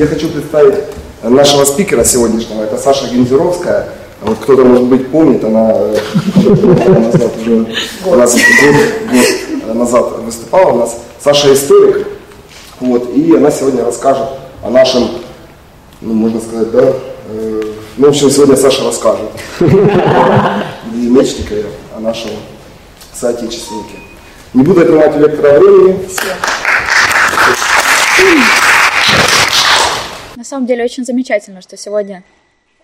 Я хочу представить нашего спикера сегодняшнего. Это Саша Гензюровская. Вот кто-то, может быть, помнит, она назад уже у нас год назад выступала у нас. Саша историк. Вот, и она сегодня расскажет о нашем, ну, можно сказать, да, э, ну, в общем, сегодня Саша расскажет. И Мечникове о нашем соотечественнике. Не буду отнимать у лектора времени. На самом деле очень замечательно, что сегодня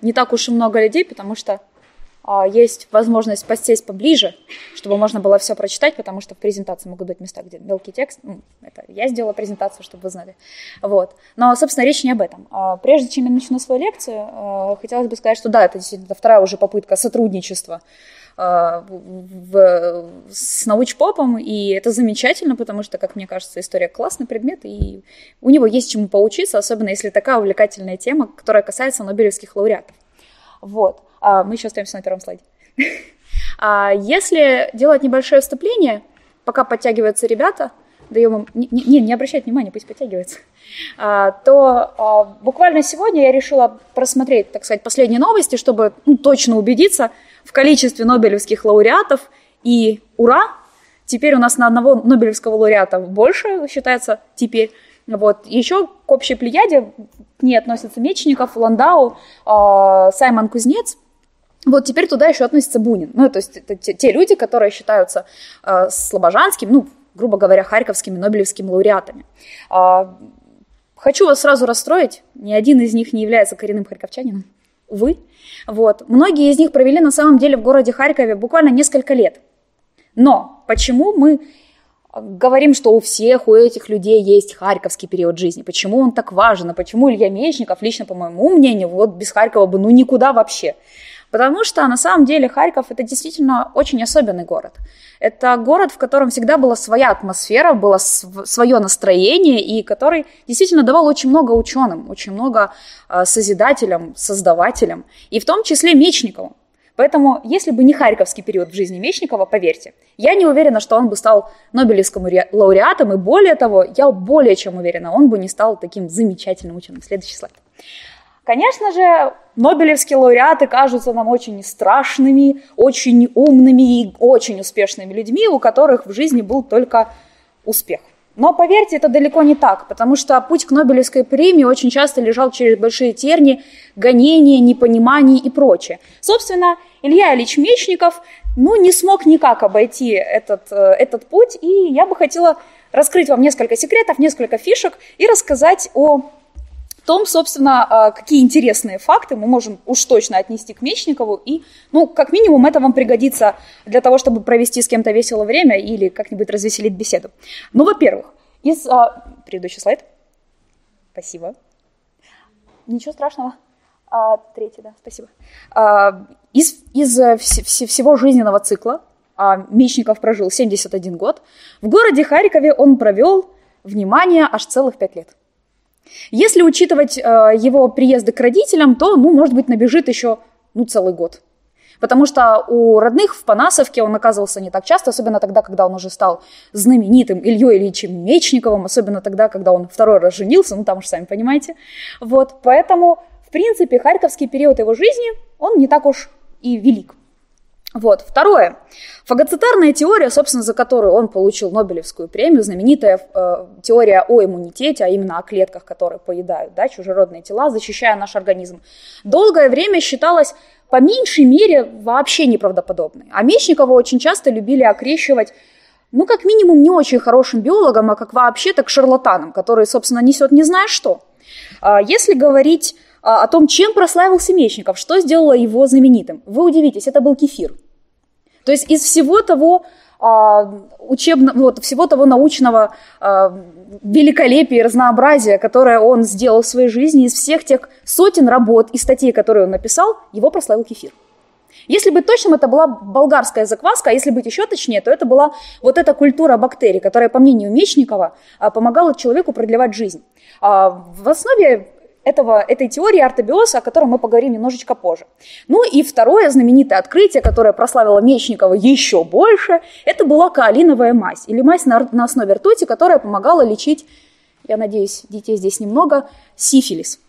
не так уж и много людей, потому что а, есть возможность подсесть поближе, чтобы можно было все прочитать, потому что в презентации могут быть места, где мелкий текст. Ну, это я сделала презентацию, чтобы вы знали. Вот. Но, собственно, речь не об этом. А, прежде чем я начну свою лекцию, а, хотелось бы сказать, что да, это действительно вторая уже попытка сотрудничества в, с научпопом, и это замечательно, потому что, как мне кажется, история классный предмет, и у него есть чему поучиться, особенно если такая увлекательная тема, которая касается нобелевских лауреатов. Вот. А, мы еще остаемся на первом слайде. А, если делать небольшое вступление, пока подтягиваются ребята, даем им... Не, не, не обращать внимания, пусть подтягиваются. А, то а, буквально сегодня я решила просмотреть, так сказать, последние новости, чтобы ну, точно убедиться в количестве нобелевских лауреатов. И ура! Теперь у нас на одного нобелевского лауреата больше считается теперь. Вот. Еще к общей плеяде к ней относятся Мечников, Ландау, э, Саймон Кузнец. Вот теперь туда еще относится Бунин. Ну, то есть это те, те люди, которые считаются э, слобожанскими, ну, грубо говоря, харьковскими нобелевскими лауреатами. Э, хочу вас сразу расстроить, ни один из них не является коренным харьковчанином, увы. Вот. Многие из них провели на самом деле в городе Харькове буквально несколько лет. Но почему мы говорим, что у всех, у этих людей есть харьковский период жизни. Почему он так важен? А почему Илья Мечников, лично по моему мнению, вот без Харькова бы ну никуда вообще? Потому что на самом деле Харьков это действительно очень особенный город. Это город, в котором всегда была своя атмосфера, было свое настроение, и который действительно давал очень много ученым, очень много э, созидателям, создавателям, и в том числе Мечникову. Поэтому, если бы не Харьковский период в жизни Мечникова, поверьте, я не уверена, что он бы стал Нобелевским лауреатом, и более того, я более чем уверена, он бы не стал таким замечательным ученым. Следующий слайд. Конечно же, Нобелевские лауреаты кажутся нам очень страшными, очень умными и очень успешными людьми, у которых в жизни был только успех. Но поверьте, это далеко не так, потому что путь к Нобелевской премии очень часто лежал через большие терни, гонения, непонимание и прочее. Собственно, Илья Ильич Мечников ну, не смог никак обойти этот, э, этот путь, и я бы хотела раскрыть вам несколько секретов, несколько фишек и рассказать о том, собственно, а, какие интересные факты мы можем уж точно отнести к Мечникову. И, ну, как минимум, это вам пригодится для того, чтобы провести с кем-то весело время или как-нибудь развеселить беседу. Ну, во-первых, из... А, предыдущий слайд. Спасибо. Ничего страшного. А, третий, да, спасибо. А, из, из э, вс- вс- всего жизненного цикла а, Мечников прожил 71 год. В городе Харькове он провел, внимание, аж целых 5 лет. Если учитывать э, его приезды к родителям, то, ну, может быть, набежит еще, ну, целый год. Потому что у родных в Панасовке он оказывался не так часто, особенно тогда, когда он уже стал знаменитым Ильей Ильичем Мечниковым, особенно тогда, когда он второй раз женился, ну там уж сами понимаете. Вот, поэтому, в принципе, харьковский период его жизни, он не так уж и велик. Вот. Второе. Фагоцитарная теория, собственно, за которую он получил Нобелевскую премию, знаменитая э, теория о иммунитете, а именно о клетках, которые поедают да, чужеродные тела, защищая наш организм, долгое время считалась по меньшей мере вообще неправдоподобной. А Мечникова очень часто любили окрещивать ну, как минимум, не очень хорошим биологом, а как вообще так шарлатаном, который, собственно, несет не знаю что. А если говорить а, о том, чем прославился Мечников, что сделало его знаменитым, вы удивитесь, это был кефир – то есть из всего того а, учебного, вот, всего того научного а, великолепия и разнообразия, которое он сделал в своей жизни, из всех тех сотен работ и статей, которые он написал, его прославил кефир. Если быть точным, это была болгарская закваска, а если быть еще точнее, то это была вот эта культура бактерий, которая, по мнению Мечникова, а, помогала человеку продлевать жизнь. В основе этого, этой теории артобиоза, о которой мы поговорим немножечко позже. Ну и второе знаменитое открытие, которое прославило Мечникова еще больше, это была каолиновая мазь, или мазь на, на основе ртути, которая помогала лечить я надеюсь, детей здесь немного, сифилис.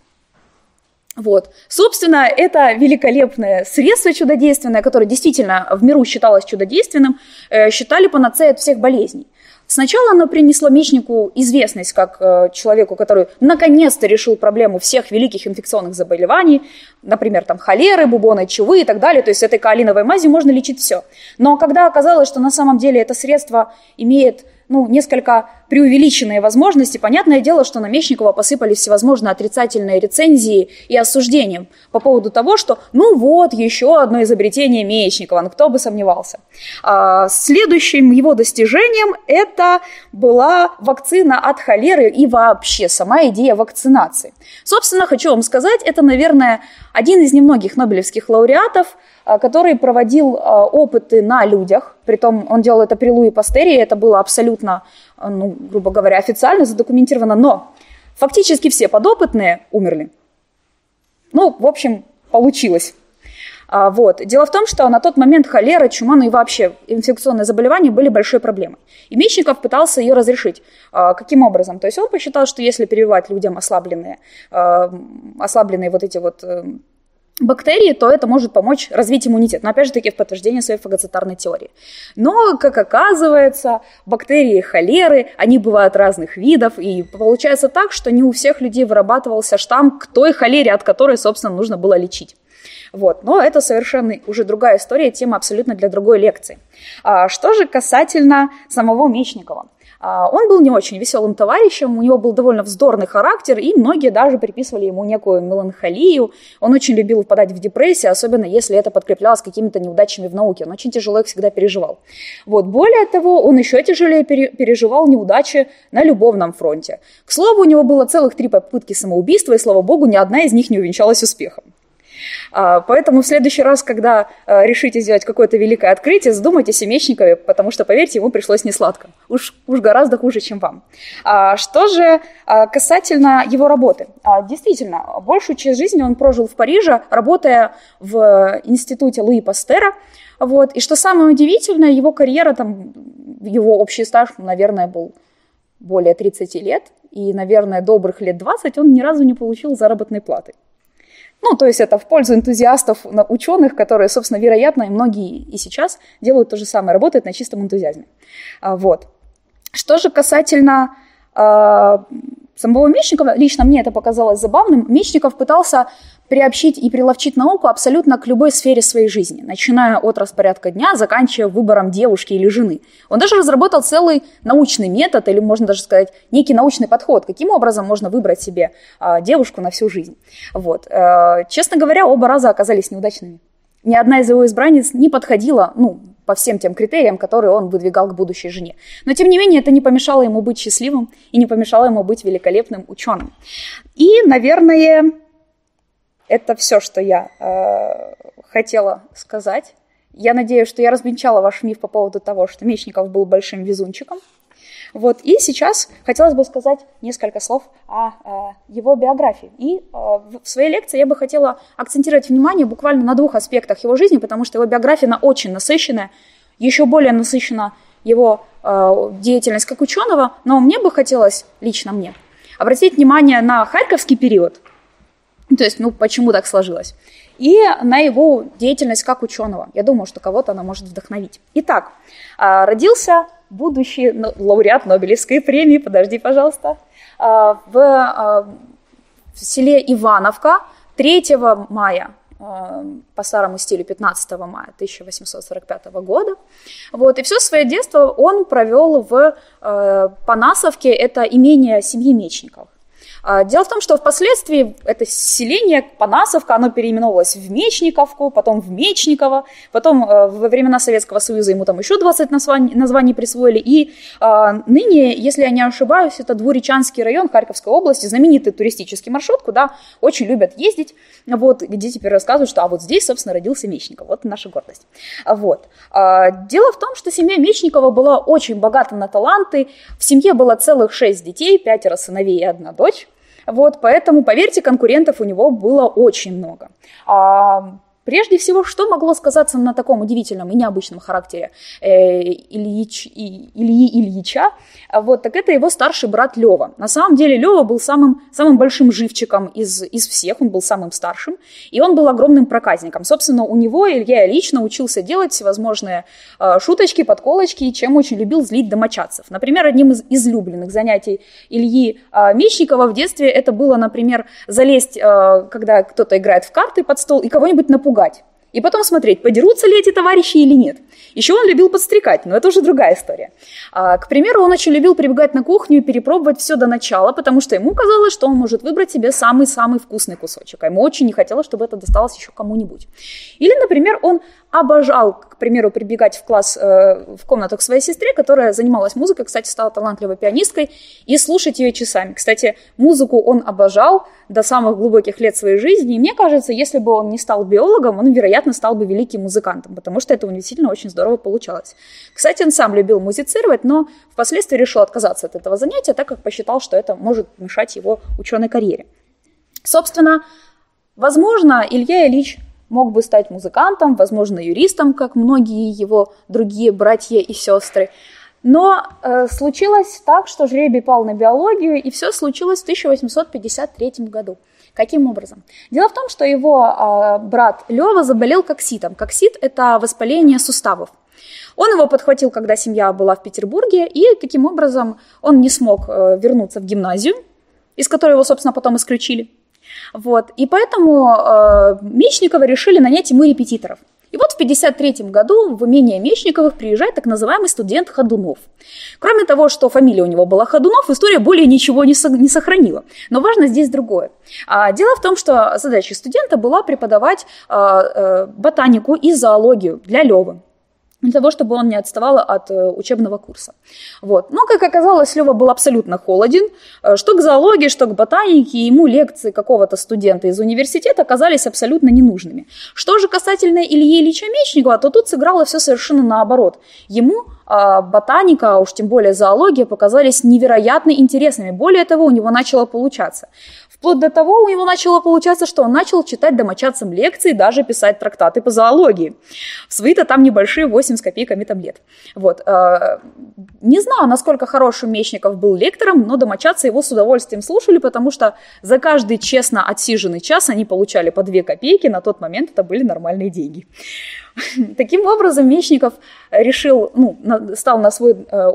Вот. Собственно, это великолепное средство чудодейственное, которое действительно в миру считалось чудодейственным, э, считали панацеей от всех болезней. Сначала оно принесло мечнику известность как э, человеку, который наконец-то решил проблему всех великих инфекционных заболеваний, например, там холеры, бубоны, чувы и так далее. То есть этой каолиновой мазью можно лечить все. Но когда оказалось, что на самом деле это средство имеет ну, несколько преувеличенные возможности. Понятное дело, что на Мечникова посыпались всевозможные отрицательные рецензии и осуждения по поводу того, что ну вот, еще одно изобретение Мечникова, ну кто бы сомневался. А, следующим его достижением это была вакцина от холеры и вообще сама идея вакцинации. Собственно, хочу вам сказать, это, наверное, один из немногих нобелевских лауреатов, который проводил а, опыты на людях, притом он делал это при Луи Пастере, это было абсолютно, а, ну, грубо говоря, официально задокументировано, но фактически все подопытные умерли. Ну, в общем, получилось. Вот. Дело в том, что на тот момент холера, чума, ну и вообще инфекционные заболевания были большой проблемой. И Мечников пытался ее разрешить. Каким образом? То есть он посчитал, что если прививать людям ослабленные, ослабленные вот эти вот эм, бактерии, то это может помочь развить иммунитет. Но опять же таки в подтверждение своей фагоцитарной теории. Но, как оказывается, бактерии холеры, они бывают разных видов, и получается так, что не у всех людей вырабатывался штамм к той холере, от которой, собственно, нужно было лечить. Вот. Но это совершенно уже другая история, тема абсолютно для другой лекции. А, что же касательно самого Мечникова? А, он был не очень веселым товарищем, у него был довольно вздорный характер, и многие даже приписывали ему некую меланхолию. Он очень любил впадать в депрессию, особенно если это подкреплялось какими-то неудачами в науке. Он очень тяжело их всегда переживал. Вот. Более того, он еще тяжелее переживал неудачи на любовном фронте. К слову, у него было целых три попытки самоубийства, и, слава богу, ни одна из них не увенчалась успехом. А, поэтому в следующий раз, когда а, решите сделать какое-то великое открытие, задумайтесь о Мечникове, потому что, поверьте, ему пришлось не сладко. Уж, уж гораздо хуже, чем вам. А, что же касательно его работы? Действительно, большую часть жизни он прожил в Париже, работая в институте Луи Пастера. Вот. И что самое удивительное, его карьера, там, его общий стаж, наверное, был более 30 лет, и, наверное, добрых лет 20 он ни разу не получил заработной платы. Ну, то есть это в пользу энтузиастов, ученых, которые, собственно, вероятно, и многие и сейчас делают то же самое, работают на чистом энтузиазме. А, вот. Что же касательно э, самого Мечникова, лично мне это показалось забавным, Мечников пытался приобщить и приловчить науку абсолютно к любой сфере своей жизни, начиная от распорядка дня, заканчивая выбором девушки или жены. Он даже разработал целый научный метод, или можно даже сказать, некий научный подход, каким образом можно выбрать себе а, девушку на всю жизнь. Вот. А, честно говоря, оба раза оказались неудачными. Ни одна из его избранниц не подходила, ну, по всем тем критериям, которые он выдвигал к будущей жене. Но, тем не менее, это не помешало ему быть счастливым и не помешало ему быть великолепным ученым. И, наверное, это все, что я э, хотела сказать. Я надеюсь, что я развенчала ваш миф по поводу того, что Мечников был большим везунчиком. Вот. И сейчас хотелось бы сказать несколько слов о, о его биографии. И э, в своей лекции я бы хотела акцентировать внимание буквально на двух аспектах его жизни, потому что его биография она очень насыщенная, еще более насыщена его э, деятельность как ученого, но мне бы хотелось, лично мне, обратить внимание на харьковский период – то есть, ну, почему так сложилось? И на его деятельность как ученого. Я думаю, что кого-то она может вдохновить. Итак, а, родился будущий лауреат Нобелевской премии, подожди, пожалуйста, а, а, в селе Ивановка 3 мая по старому стилю 15 мая 1845 года. Вот, и все свое детство он провел в Панасовке, это имение семьи Мечников. А, дело в том, что впоследствии это селение Панасовка, оно переименовалось в Мечниковку, потом в Мечниково, потом э, во времена Советского Союза ему там еще 20 названий, названий присвоили, и а, ныне, если я не ошибаюсь, это Двуречанский район Харьковской области, знаменитый туристический маршрут, куда очень любят ездить, вот, где теперь рассказывают, что а вот здесь, собственно, родился Мечников, вот наша гордость. Вот. А, дело в том, что семья Мечникова была очень богата на таланты, в семье было целых шесть детей, пятеро сыновей и одна дочь, вот, поэтому, поверьте, конкурентов у него было очень много. А, Прежде всего, что могло сказаться на таком удивительном и необычном характере э, Ильич, и, Ильи Ильича, вот, так это его старший брат Лева. На самом деле Лева был самым, самым большим живчиком из, из всех, он был самым старшим, и он был огромным проказником. Собственно, у него Илья Ильич научился делать всевозможные э, шуточки, подколочки, чем очень любил злить домочадцев. Например, одним из излюбленных занятий Ильи э, Мечникова в детстве это было, например, залезть, э, когда кто-то играет в карты под стол, и кого-нибудь напугать напугать. И потом смотреть, подерутся ли эти товарищи или нет. Еще он любил подстрекать, но это уже другая история. А, к примеру, он очень любил прибегать на кухню и перепробовать все до начала, потому что ему казалось, что он может выбрать себе самый-самый вкусный кусочек, а ему очень не хотелось, чтобы это досталось еще кому-нибудь. Или, например, он обожал, к примеру, прибегать в класс, э, в к своей сестре, которая занималась музыкой, кстати, стала талантливой пианисткой, и слушать ее часами. Кстати, музыку он обожал до самых глубоких лет своей жизни, и мне кажется, если бы он не стал биологом, он, вероятно, стал бы великим музыкантом, потому что это у него действительно очень здорово получалось. Кстати, он сам любил музицировать, но впоследствии решил отказаться от этого занятия, так как посчитал, что это может мешать его ученой карьере. Собственно, возможно, Илья Ильич мог бы стать музыкантом, возможно, юристом, как многие его другие братья и сестры. Но э, случилось так, что жребий пал на биологию, и все случилось в 1853 году. Каким образом? Дело в том, что его э, брат Лева заболел кокситом. Коксит – это воспаление суставов. Он его подхватил, когда семья была в Петербурге, и таким образом он не смог э, вернуться в гимназию, из которой его, собственно, потом исключили. Вот. И поэтому э, Мечникова решили нанять ему репетиторов. И вот в 1953 году в имение Мечниковых приезжает так называемый студент Ходунов. Кроме того, что фамилия у него была Ходунов, история более ничего не, со, не сохранила. Но важно здесь другое. А, дело в том, что задача студента была преподавать а, а, ботанику и зоологию для Левы для того, чтобы он не отставал от э, учебного курса. Вот. Но, как оказалось, Лева был абсолютно холоден. Э, что к зоологии, что к ботанике, ему лекции какого-то студента из университета оказались абсолютно ненужными. Что же касательно Ильи Ильича Мечникова, то тут сыграло все совершенно наоборот. Ему а ботаника, а уж тем более зоология, показались невероятно интересными. Более того, у него начало получаться. Вплоть до того у него начало получаться, что он начал читать домочадцам лекции, даже писать трактаты по зоологии. Свои-то там небольшие 8 с копейками там лет. Вот. Э, не знаю, насколько хорошим Мечников был лектором, но домочадцы его с удовольствием слушали, потому что за каждый честно отсиженный час они получали по 2 копейки, на тот момент это были нормальные деньги. Таким образом, Мечников решил, ну, стал на свой э,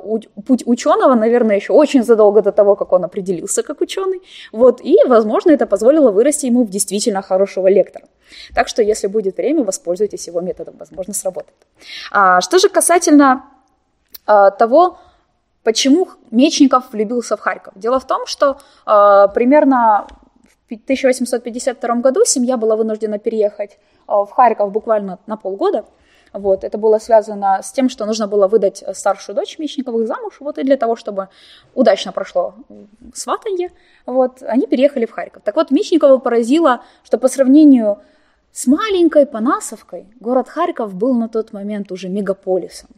путь ученого, наверное, еще очень задолго до того, как он определился как ученый. Вот, и, возможно, это позволило вырасти ему в действительно хорошего лектора. Так что, если будет время, воспользуйтесь его методом, возможно, сработает. А, что же касательно а, того, почему Мечников влюбился в Харьков? Дело в том, что а, примерно в 1852 году семья была вынуждена переехать в Харьков буквально на полгода. Вот, это было связано с тем, что нужно было выдать старшую дочь Мечниковых замуж, вот, и для того, чтобы удачно прошло сватанье, вот, они переехали в Харьков. Так вот, Мечникова поразило, что по сравнению с маленькой Панасовкой город Харьков был на тот момент уже мегаполисом.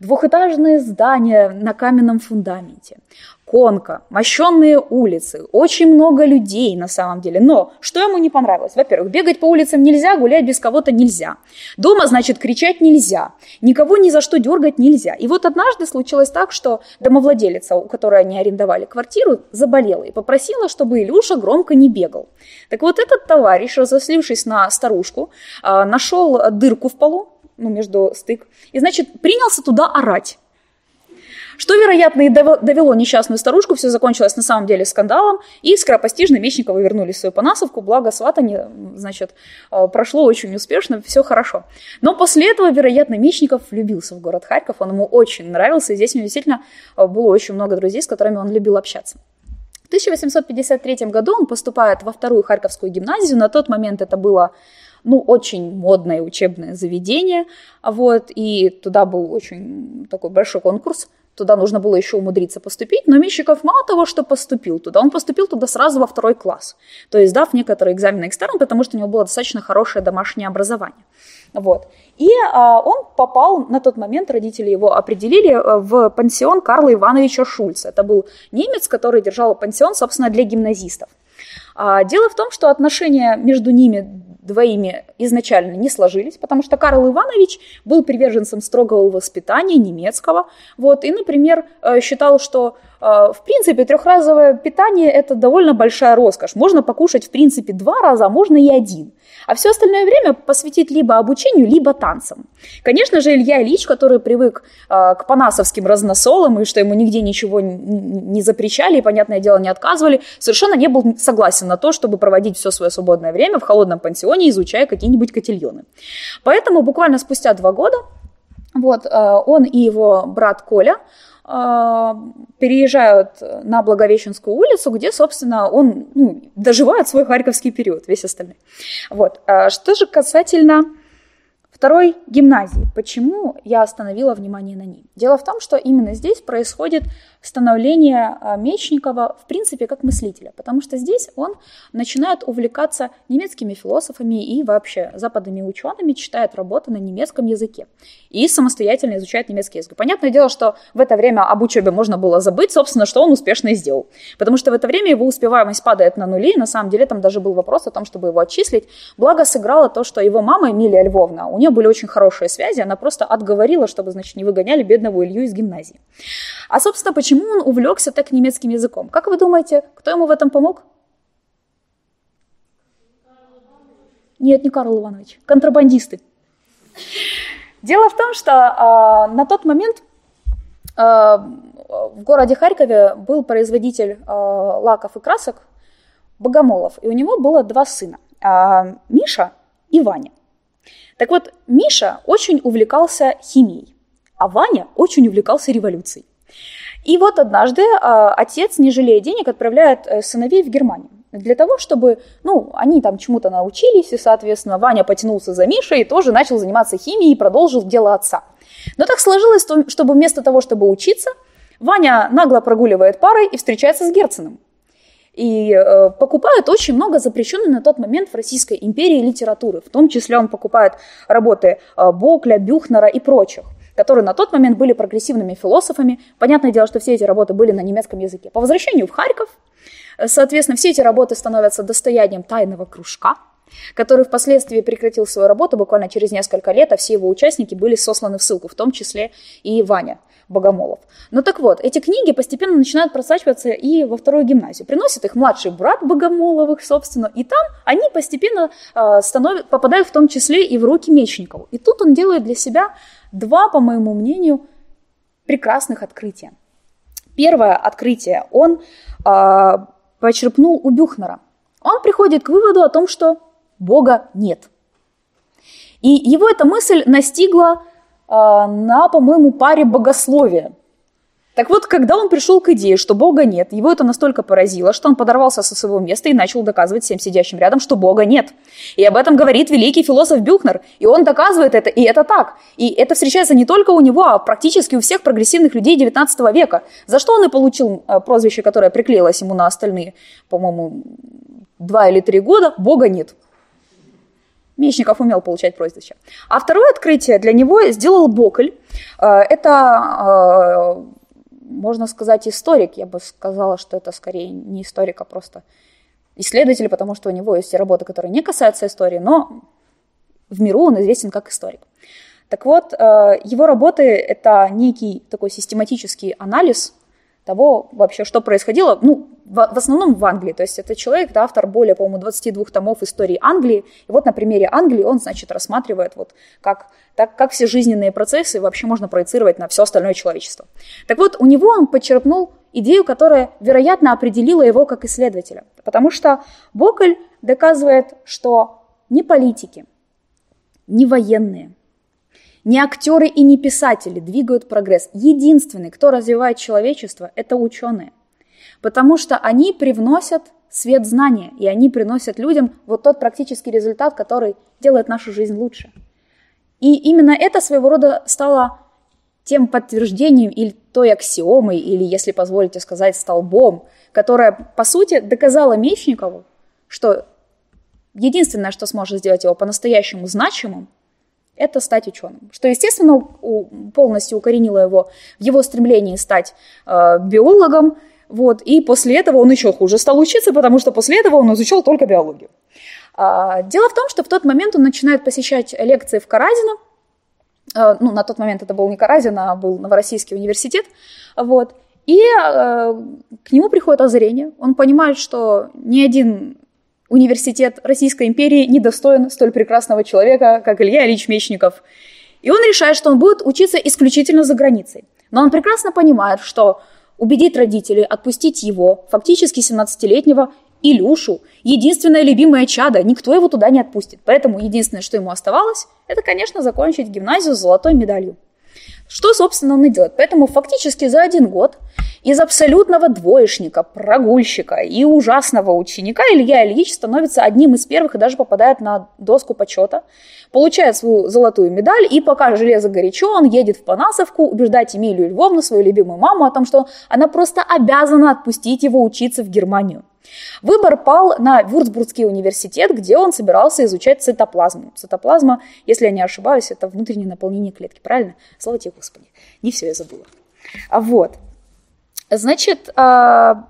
Двухэтажные здания на каменном фундаменте, конка, мощенные улицы, очень много людей на самом деле. Но что ему не понравилось? Во-первых, бегать по улицам нельзя, гулять без кого-то нельзя. Дома, значит, кричать нельзя. Никого ни за что дергать нельзя. И вот однажды случилось так, что домовладелица, у которой они арендовали квартиру, заболела и попросила, чтобы Илюша громко не бегал. Так вот этот товарищ, разослившись на старушку, а, нашел дырку в полу, ну, между стык, и, значит, принялся туда орать. Что, вероятно, и довело несчастную старушку, все закончилось на самом деле скандалом, и скоропостижно Мечникова вернули свою Панасовку, благо сватание, значит, э, прошло очень успешно, все хорошо. Но после этого, вероятно, Мечников влюбился в город Харьков, он ему очень нравился, и здесь у него действительно э, было очень много друзей, с которыми он любил общаться. В 1853 году он поступает во вторую Харьковскую гимназию, на тот момент это было ну, очень модное учебное заведение, вот, и туда был очень такой большой конкурс Туда нужно было еще умудриться поступить, но Мищиков мало того, что поступил туда, он поступил туда сразу во второй класс, то есть дав некоторые экзамены экстерн, потому что у него было достаточно хорошее домашнее образование. Вот. И а, он попал, на тот момент родители его определили э, в пансион Карла Ивановича Шульца. Это был немец, который держал пансион, собственно, для гимназистов. А, дело в том, что отношения между ними двоими изначально не сложились, потому что Карл Иванович был приверженцем строгого воспитания немецкого, вот, и, например, э, считал, что э, в принципе трехразовое питание это довольно большая роскошь. Можно покушать в принципе два раза, а можно и один а все остальное время посвятить либо обучению, либо танцам. Конечно же, Илья Ильич, который привык э, к панасовским разносолам, и что ему нигде ничего не, не запрещали, и, понятное дело, не отказывали, совершенно не был согласен на то, чтобы проводить все свое свободное время в холодном пансионе, изучая какие-нибудь котельоны. Поэтому буквально спустя два года вот, э, он и его брат Коля а, переезжают на Благовещенскую улицу, где, собственно, он ну, доживает свой харьковский период, весь остальной. Вот. А что же касательно второй гимназии, почему я остановила внимание на ней? Дело в том, что именно здесь происходит становление а, Мечникова, в принципе, как мыслителя, потому что здесь он начинает увлекаться немецкими философами и вообще западными учеными, читает работы на немецком языке и самостоятельно изучает немецкий язык. Понятное дело, что в это время об учебе можно было забыть, собственно, что он успешно и сделал, потому что в это время его успеваемость падает на нули, и на самом деле там даже был вопрос о том, чтобы его отчислить. Благо сыграло то, что его мама Эмилия Львовна, у нее были очень хорошие связи, она просто отговорила, чтобы, значит, не выгоняли бедного Илью из гимназии. А, собственно, почему он увлекся так немецким языком? Как вы думаете, кто ему в этом помог? Нет, не Карл Иванович, контрабандисты. Дело в том, что э, на тот момент э, в городе Харькове был производитель э, лаков и красок Богомолов, и у него было два сына, э, Миша и Ваня. Так вот, Миша очень увлекался химией, а Ваня очень увлекался революцией. И вот однажды э, отец, не жалея денег, отправляет э, сыновей в Германию для того, чтобы, ну, они там чему-то научились, и, соответственно, Ваня потянулся за Мишей и тоже начал заниматься химией и продолжил дело отца. Но так сложилось, чтобы вместо того, чтобы учиться, Ваня нагло прогуливает парой и встречается с Герценом. И э, покупает очень много запрещенной на тот момент в Российской империи литературы. В том числе он покупает работы э, Бокля, Бюхнера и прочих которые на тот момент были прогрессивными философами. Понятное дело, что все эти работы были на немецком языке. По возвращению в Харьков, э, соответственно, все эти работы становятся достоянием тайного кружка, который впоследствии прекратил свою работу буквально через несколько лет, а все его участники были сосланы в ссылку, в том числе и Ваня Богомолов. Ну так вот, эти книги постепенно начинают просачиваться и во вторую гимназию. Приносит их младший брат Богомоловых, собственно, и там они постепенно э, становят, попадают в том числе и в руки Мечникову. И тут он делает для себя два, по моему мнению, прекрасных открытия. Первое открытие он э, почерпнул у Бюхнера. Он приходит к выводу о том, что Бога нет. И его эта мысль настигла э, на, по-моему, паре богословия – так вот, когда он пришел к идее, что Бога нет, его это настолько поразило, что он подорвался со своего места и начал доказывать всем сидящим рядом, что Бога нет. И об этом говорит великий философ Бюхнер. И он доказывает это, и это так. И это встречается не только у него, а практически у всех прогрессивных людей XIX века. За что он и получил э, прозвище, которое приклеилось ему на остальные, по-моему, два или три года «Бога нет». Мечников умел получать прозвище. А второе открытие для него сделал Бокль. Э, это э, можно сказать, историк. Я бы сказала, что это скорее не историк, а просто исследователь, потому что у него есть работы, которые не касаются истории, но в миру он известен как историк. Так вот, э, его работы – это некий такой систематический анализ того вообще, что происходило, ну, в, в основном в Англии. То есть это человек, да, автор более, по-моему, 22 томов истории Англии. И вот на примере Англии он, значит, рассматривает, вот, как, так, как все жизненные процессы вообще можно проецировать на все остальное человечество. Так вот, у него он подчеркнул идею, которая, вероятно, определила его как исследователя. Потому что Бокль доказывает, что не политики, не военные – не актеры и не писатели двигают прогресс. Единственный, кто развивает человечество, это ученые. Потому что они привносят свет знания, и они приносят людям вот тот практический результат, который делает нашу жизнь лучше. И именно это своего рода стало тем подтверждением или той аксиомой, или, если позволите сказать, столбом, которая, по сути, доказала Мечникову, что единственное, что сможет сделать его по-настоящему значимым, это стать ученым. Что, естественно, полностью укоренило его в его стремлении стать э, биологом. Вот, и после этого он еще хуже стал учиться, потому что после этого он изучал только биологию. А, дело в том, что в тот момент он начинает посещать лекции в Каразино, а, ну, на тот момент это был не Каразин, а был Новороссийский университет, вот, и э, к нему приходит озарение, он понимает, что ни один университет Российской империи не достоин столь прекрасного человека, как Илья Ильич Мечников. И он решает, что он будет учиться исключительно за границей. Но он прекрасно понимает, что убедить родителей отпустить его, фактически 17-летнего, Илюшу, единственное любимое чадо, никто его туда не отпустит. Поэтому единственное, что ему оставалось, это, конечно, закончить гимназию с золотой медалью. Что, собственно, он и делает. Поэтому фактически за один год из абсолютного двоечника, прогульщика и ужасного ученика Илья Ильич становится одним из первых и даже попадает на доску почета, получает свою золотую медаль, и пока железо горячо, он едет в Панасовку убеждать Эмилию Львовну, свою любимую маму, о том, что она просто обязана отпустить его учиться в Германию. Выбор пал на Вюрцбургский университет, где он собирался изучать цитоплазму. Цитоплазма, если я не ошибаюсь, это внутреннее наполнение клетки, правильно? Слава тебе, Господи. Не все я забыла. А вот. Значит, а,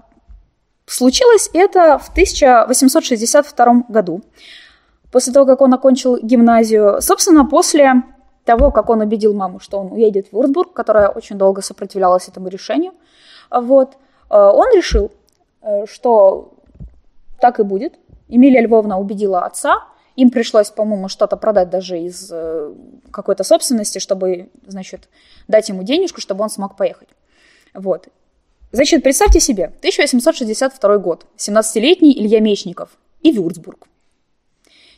случилось это в 1862 году, после того, как он окончил гимназию. Собственно, после того, как он убедил маму, что он уедет в Вюрцбург, которая очень долго сопротивлялась этому решению, вот, а, он решил, что так и будет. Эмилия Львовна убедила отца, им пришлось, по-моему, что-то продать даже из э, какой-то собственности, чтобы, значит, дать ему денежку, чтобы он смог поехать. Вот. Значит, представьте себе, 1862 год, 17-летний Илья Мечников и Вюрцбург.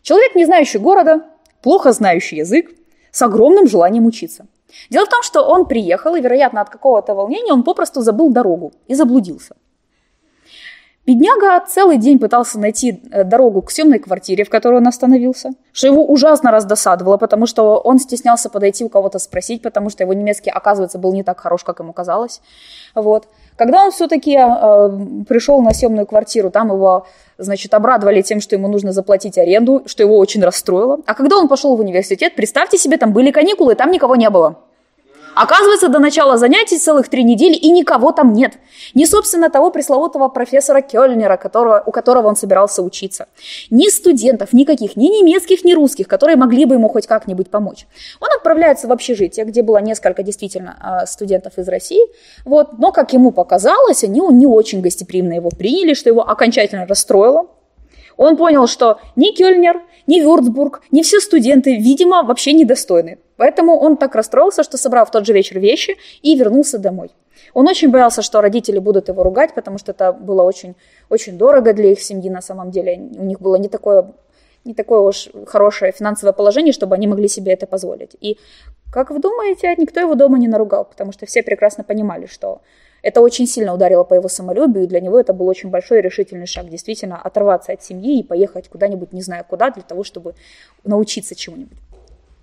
Человек, не знающий города, плохо знающий язык, с огромным желанием учиться. Дело в том, что он приехал, и, вероятно, от какого-то волнения он попросту забыл дорогу и заблудился. Бедняга целый день пытался найти э, дорогу к съемной квартире, в которой он остановился, что его ужасно раздосадовало, потому что он стеснялся подойти у кого-то спросить, потому что его немецкий, оказывается, был не так хорош, как ему казалось. Вот. Когда он все-таки э, пришел на съемную квартиру, там его, значит, обрадовали тем, что ему нужно заплатить аренду, что его очень расстроило. А когда он пошел в университет, представьте себе, там были каникулы, там никого не было. Оказывается, до начала занятий целых три недели, и никого там нет. Ни, собственно, того пресловутого профессора Кёльнера, которого, у которого он собирался учиться. Ни студентов никаких, ни немецких, ни русских, которые могли бы ему хоть как-нибудь помочь. Он отправляется в общежитие, где было несколько действительно а, студентов из России. Вот. Но, как ему показалось, они не очень гостеприимно его приняли, что его окончательно расстроило. Он понял, что ни Кёльнер, ни Вюрцбург, ни все студенты, видимо, вообще недостойны. Поэтому он так расстроился, что собрал в тот же вечер вещи и вернулся домой. Он очень боялся, что родители будут его ругать, потому что это было очень, очень дорого для их семьи на самом деле. У них было не такое, не такое уж хорошее финансовое положение, чтобы они могли себе это позволить. И, как вы думаете, никто его дома не наругал, потому что все прекрасно понимали, что это очень сильно ударило по его самолюбию, и для него это был очень большой решительный шаг, действительно, оторваться от семьи и поехать куда-нибудь, не знаю куда, для того, чтобы научиться чему-нибудь.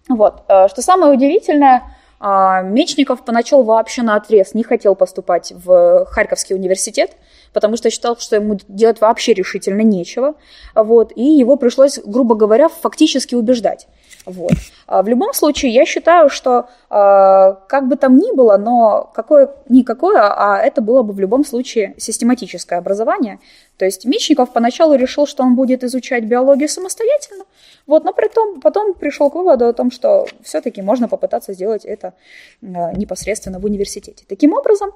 Вот. Э, что самое удивительное, а, Мечников поначалу вообще на отрез не хотел поступать в Харьковский университет, потому что считал, что ему делать вообще решительно нечего. Вот. И его пришлось, грубо говоря, фактически убеждать. Вот. А в любом случае, я считаю, что э, как бы там ни было, но какое никакое, а это было бы в любом случае систематическое образование. То есть Мечников поначалу решил, что он будет изучать биологию самостоятельно, вот, но при том, потом пришел к выводу о том, что все-таки можно попытаться сделать это э, непосредственно в университете. Таким образом,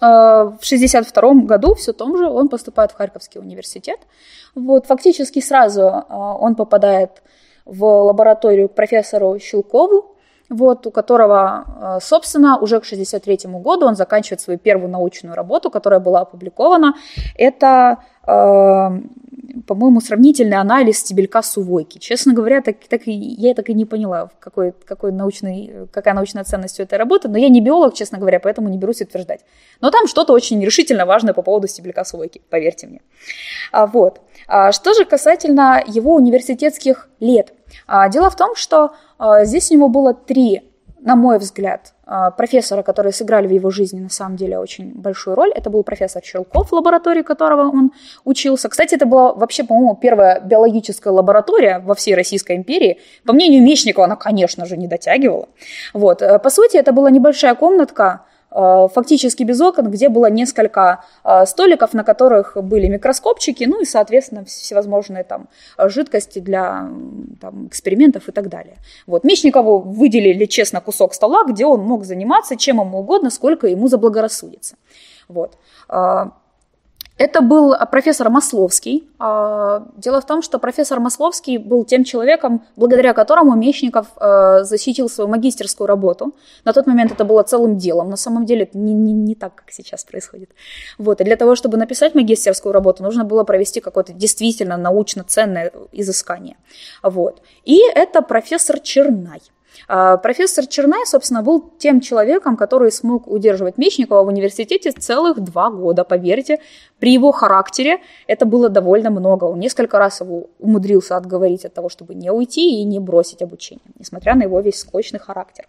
в 1962 году все том же он поступает в Харьковский университет. Вот, фактически сразу он попадает в лабораторию к профессору Щелкову, вот, у которого, собственно, уже к 1963 году он заканчивает свою первую научную работу, которая была опубликована. Это по-моему, сравнительный анализ стебелька сувойки. Честно говоря, так, так я так и не поняла, какой, какой научный, какая научная ценность у этой работы, но я не биолог, честно говоря, поэтому не берусь утверждать. Но там что-то очень решительно важное по поводу стебелька сувойки, поверьте мне. А, вот. А, что же касательно его университетских лет. А, дело в том, что а, здесь у него было три на мой взгляд, а, профессора, которые сыграли в его жизни на самом деле очень большую роль. Это был профессор Щелков, в лаборатории которого он учился. Кстати, это была вообще, по-моему, первая биологическая лаборатория во всей Российской империи. По мнению Мечникова, она, конечно же, не дотягивала. Вот. Э, по сути, это была небольшая комнатка, фактически без окон, где было несколько э, столиков, на которых были микроскопчики, ну и, соответственно, всевозможные там жидкости для там, экспериментов и так далее. Вот. Мечникову выделили, честно, кусок стола, где он мог заниматься чем ему угодно, сколько ему заблагорассудится. Вот. Это был профессор Масловский. А, дело в том, что профессор Масловский был тем человеком, благодаря которому Мечников э, защитил свою магистерскую работу. На тот момент это было целым делом. На самом деле это не, не, не так, как сейчас происходит. Вот. И для того, чтобы написать магистерскую работу, нужно было провести какое-то действительно научно ценное изыскание. Вот. И это профессор Чернай. А, профессор Чернай, собственно, был тем человеком, который смог удерживать Мечникова в университете целых два года, поверьте. При его характере это было довольно много. Он несколько раз его умудрился отговорить от того, чтобы не уйти и не бросить обучение, несмотря на его весь скучный характер.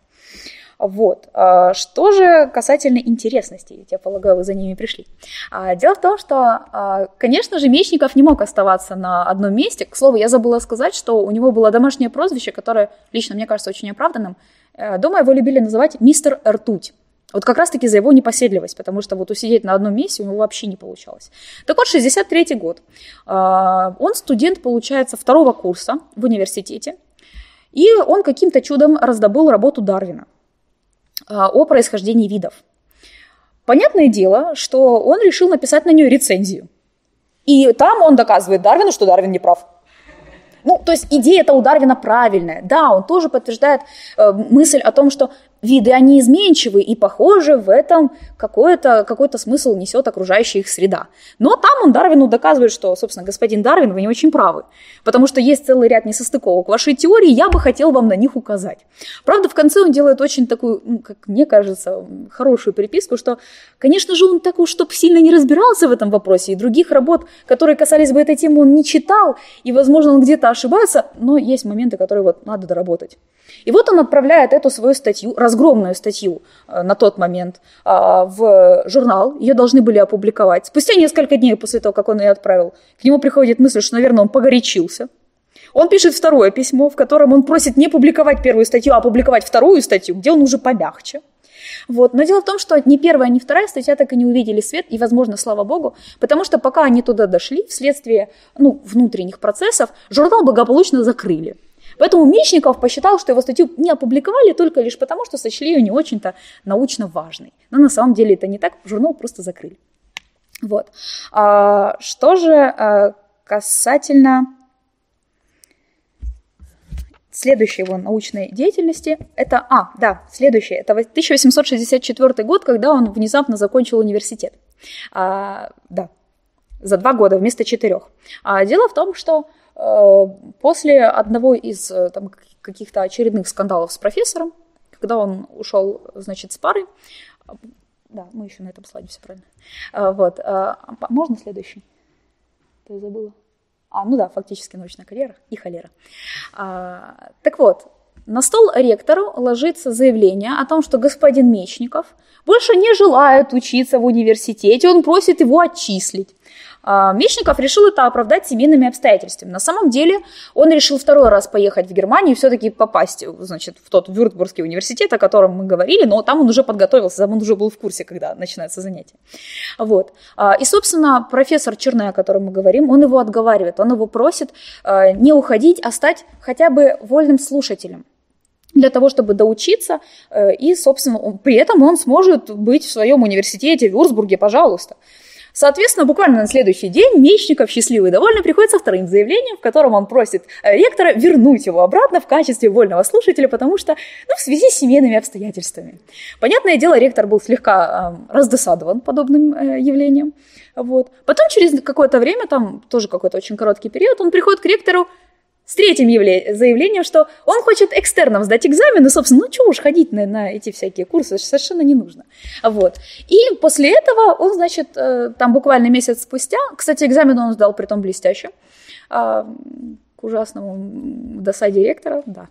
Вот. А, что же касательно интересностей, я полагаю, вы за ними пришли. А, дело в том, что, а, конечно же, Мечников не мог оставаться на одном месте. К слову, я забыла сказать, что у него было домашнее прозвище, которое лично мне кажется очень оправданным. Э, дома его любили называть мистер Ртуть. Вот как раз-таки за его непоседливость, потому что вот усидеть на одном месте у него вообще не получалось. Так вот, 63-й год. Он студент, получается, второго курса в университете, и он каким-то чудом раздобыл работу Дарвина. А, о происхождении видов. Понятное дело, что он решил написать на нее рецензию. И там он доказывает Дарвину, что Дарвин не прав. Ну, то есть идея это у Дарвина правильная. Да, он тоже подтверждает э, мысль о том, что виды, они изменчивы, и, похоже, в этом какой-то какой смысл несет окружающая их среда. Но там он Дарвину доказывает, что, собственно, господин Дарвин, вы не очень правы, потому что есть целый ряд несостыковок вашей теории, я бы хотел вам на них указать. Правда, в конце он делает очень такую, как мне кажется, хорошую приписку, что, конечно же, он так уж, чтобы сильно не разбирался в этом вопросе, и других работ, которые касались бы этой темы, он не читал, и, возможно, он где-то ошибается, но есть моменты, которые вот надо доработать. И вот он отправляет эту свою статью, разгромную статью э, на тот момент, а, в журнал. Ее должны были опубликовать. Спустя несколько дней после того, как он ее отправил, к нему приходит мысль, что, наверное, он погорячился. Он пишет второе письмо, в котором он просит не публиковать первую статью, а опубликовать вторую статью, где он уже помягче. Вот. Но дело в том, что ни первая, ни вторая статья так и не увидели свет, и, возможно, слава богу, потому что пока они туда дошли, вследствие ну, внутренних процессов, журнал благополучно закрыли. Поэтому Мечников посчитал, что его статью не опубликовали только лишь потому, что сочли ее не очень-то научно важной. Но на самом деле это не так, журнал просто закрыли. Вот. А, что же а, касательно следующей его научной деятельности, это, а, да, следующее, это 1864 год, когда он внезапно закончил университет. А, да, за два года вместо четырех. А дело в том, что после одного из э, там, каких-то очередных скандалов с профессором, когда он ушел, значит, с пары, да, мы еще на этом слайде все правильно. Э, вот, можно следующий? Ты забыла? А, ну да, фактически научная карьера и холера. Так вот, на стол ректору ложится заявление о том, что господин Мечников больше не желает учиться в университете, он просит его отчислить. А, Мечников решил это оправдать семейными обстоятельствами. На самом деле он решил второй раз поехать в Германию и все-таки попасть значит, в тот Вюртбургский университет, о котором мы говорили, но там он уже подготовился, там он уже был в курсе, когда начинается занятие. Вот. А, и, собственно, профессор Черная, о котором мы говорим, он его отговаривает, он его просит а, не уходить, а стать хотя бы вольным слушателем для того, чтобы доучиться, э, и, собственно, при этом он сможет быть в своем университете в Вюрсбурге, пожалуйста. Соответственно, буквально на следующий день Мечников, счастливый и довольный, приходит со вторым заявлением, в котором он просит э, ректора вернуть его обратно в качестве вольного слушателя, потому что, ну, в связи с семейными обстоятельствами. Понятное дело, ректор был слегка э, раздосадован подобным э, явлением. Вот. Потом через какое-то время, там тоже какой-то очень короткий период, он приходит к ректору с третьим заявлением, что он хочет экстерном сдать экзамен, и, собственно, ну чего уж ходить на, на эти всякие курсы, совершенно не нужно. Вот. И после этого он, значит, э, там буквально месяц спустя, кстати, экзамен он сдал при том блестяще, а, к ужасному досаде ректора, да.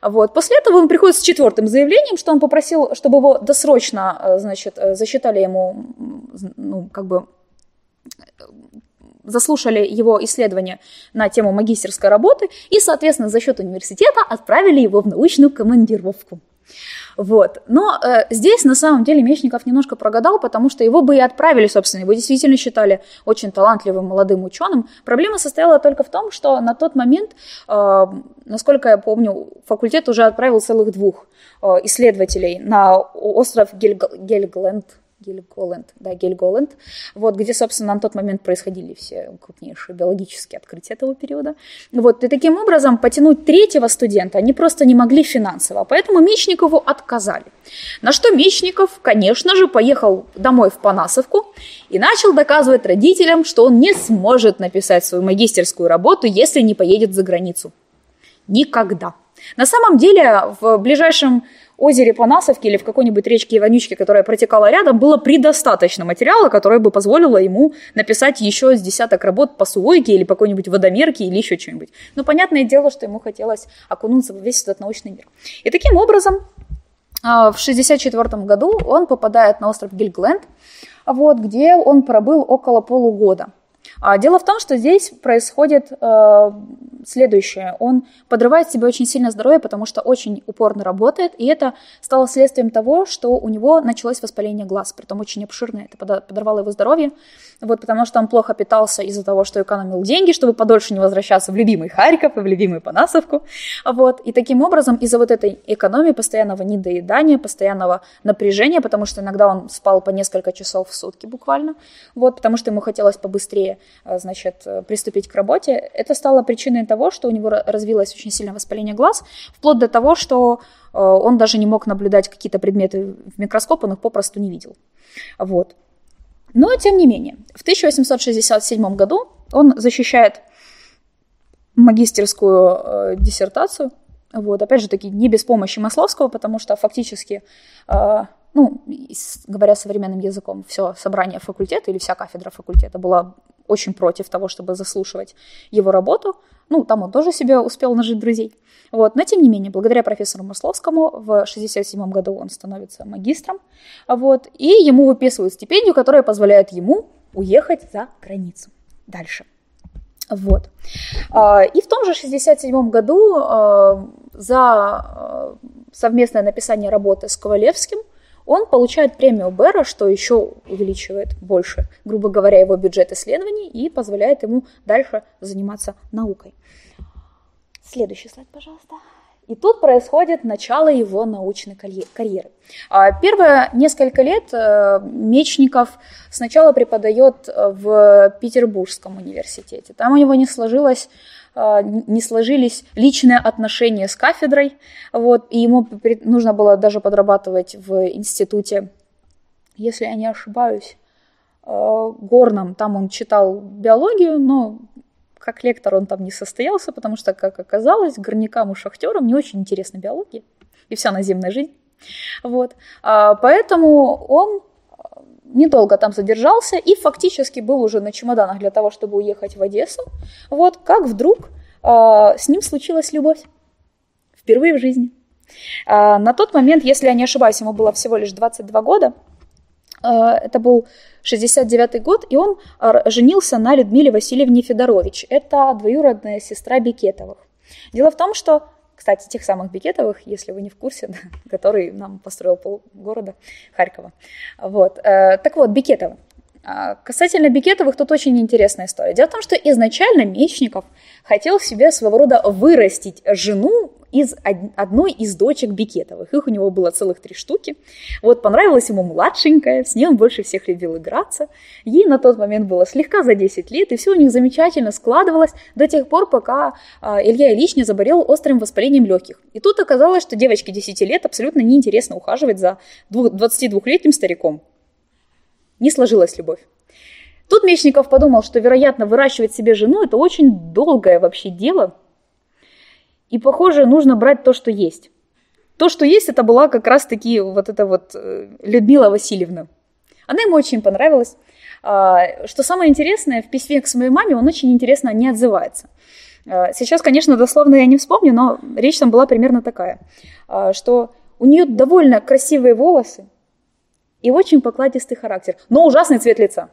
Вот. После этого он приходит с четвертым заявлением, что он попросил, чтобы его досрочно, э, значит, э, засчитали ему, ну, как бы заслушали его исследования на тему магистерской работы и, соответственно, за счет университета отправили его в научную командировку. Вот. Но э, здесь на самом деле Мечников немножко прогадал, потому что его бы и отправили, собственно, его действительно считали очень талантливым молодым ученым. Проблема состояла только в том, что на тот момент, э, насколько я помню, факультет уже отправил целых двух э, исследователей на остров Гельгленд, Гельголанд, да, Гельголанд, вот, где, собственно, на тот момент происходили все крупнейшие биологические открытия этого периода. Вот, и таким образом потянуть третьего студента они просто не могли финансово, поэтому Мечникову отказали. На что Мечников, конечно же, поехал домой в Панасовку и начал доказывать родителям, что он не сможет написать свою магистерскую работу, если не поедет за границу. Никогда. На самом деле, в ближайшем озере Панасовки или в какой-нибудь речке Иванючке, которая протекала рядом, было предостаточно материала, которое бы позволило ему написать еще с десяток работ по сувойке или по какой-нибудь водомерке или еще что-нибудь. Но понятное дело, что ему хотелось окунуться в весь этот научный мир. И таким образом а, в 1964 году он попадает на остров Гильгленд, вот, где он пробыл около полугода – а дело в том, что здесь происходит э, следующее. Он подрывает себе очень сильно здоровье, потому что очень упорно работает, и это стало следствием того, что у него началось воспаление глаз, притом очень обширное. Это подорвало его здоровье, вот, потому что он плохо питался из-за того, что экономил деньги, чтобы подольше не возвращаться в любимый Харьков и в любимую Панасовку. Вот. И таким образом из-за вот этой экономии, постоянного недоедания, постоянного напряжения, потому что иногда он спал по несколько часов в сутки буквально, вот, потому что ему хотелось побыстрее значит, э, приступить к работе, это стало причиной того, что у него развилось очень сильное воспаление глаз, вплоть до того, что э, он даже не мог наблюдать какие-то предметы в микроскоп, он их попросту не видел. Вот. Но, тем не менее, в 1867 году он защищает магистерскую э, диссертацию, вот, опять же таки, не без помощи Масловского, потому что фактически э, ну, говоря современным языком, все собрание факультета или вся кафедра факультета была очень против того, чтобы заслушивать его работу. Ну, там он тоже себе успел нажить друзей. Вот. Но, тем не менее, благодаря профессору Масловскому в 1967 году он становится магистром. Вот. И ему выписывают стипендию, которая позволяет ему уехать за границу. Дальше. Вот. А, и в том же 1967 году а, за а, совместное написание работы с Ковалевским он получает премию Бера, что еще увеличивает больше, грубо говоря, его бюджет исследований и позволяет ему дальше заниматься наукой. Следующий слайд, пожалуйста. И тут происходит начало его научной карьеры. А, первые несколько лет э, Мечников сначала преподает в Петербургском университете. Там у него не сложилось не сложились личные отношения с кафедрой, вот, и ему нужно было даже подрабатывать в институте, если я не ошибаюсь, а, горном, там он читал биологию, но как лектор он там не состоялся, потому что, как оказалось, горнякам и шахтерам не очень интересна биология и вся наземная жизнь. Вот. А, поэтому он недолго там задержался и фактически был уже на чемоданах для того, чтобы уехать в Одессу. Вот как вдруг э, с ним случилась любовь. Впервые в жизни. Э, на тот момент, если я не ошибаюсь, ему было всего лишь 22 года. Э, это был 69-й год, и он женился на Людмиле Васильевне Федорович. Это двоюродная сестра Бекетовых. Дело в том, что кстати, тех самых Бекетовых, если вы не в курсе, да, который нам построил полгорода Харькова. Вот. Э, так вот, Бекетовы. А, касательно Бекетовых, тут очень интересная история. Дело в том, что изначально Мечников хотел себе своего рода вырастить жену из одной из дочек Бекетовых. Их у него было целых три штуки. Вот понравилась ему младшенькая, с ней он больше всех любил играться. Ей на тот момент было слегка за 10 лет, и все у них замечательно складывалось до тех пор, пока а, Илья Ильич не заболел острым воспалением легких. И тут оказалось, что девочке 10 лет абсолютно неинтересно ухаживать за 22-летним стариком не сложилась любовь. Тут Мечников подумал, что, вероятно, выращивать себе жену – это очень долгое вообще дело. И, похоже, нужно брать то, что есть. То, что есть, это была как раз-таки вот эта вот э, Людмила Васильевна. Она ему очень понравилась. А, что самое интересное, в письме к своей маме он очень интересно не отзывается. А, сейчас, конечно, дословно я не вспомню, но речь там была примерно такая, а, что у нее довольно красивые волосы, и очень покладистый характер, но ужасный цвет лица.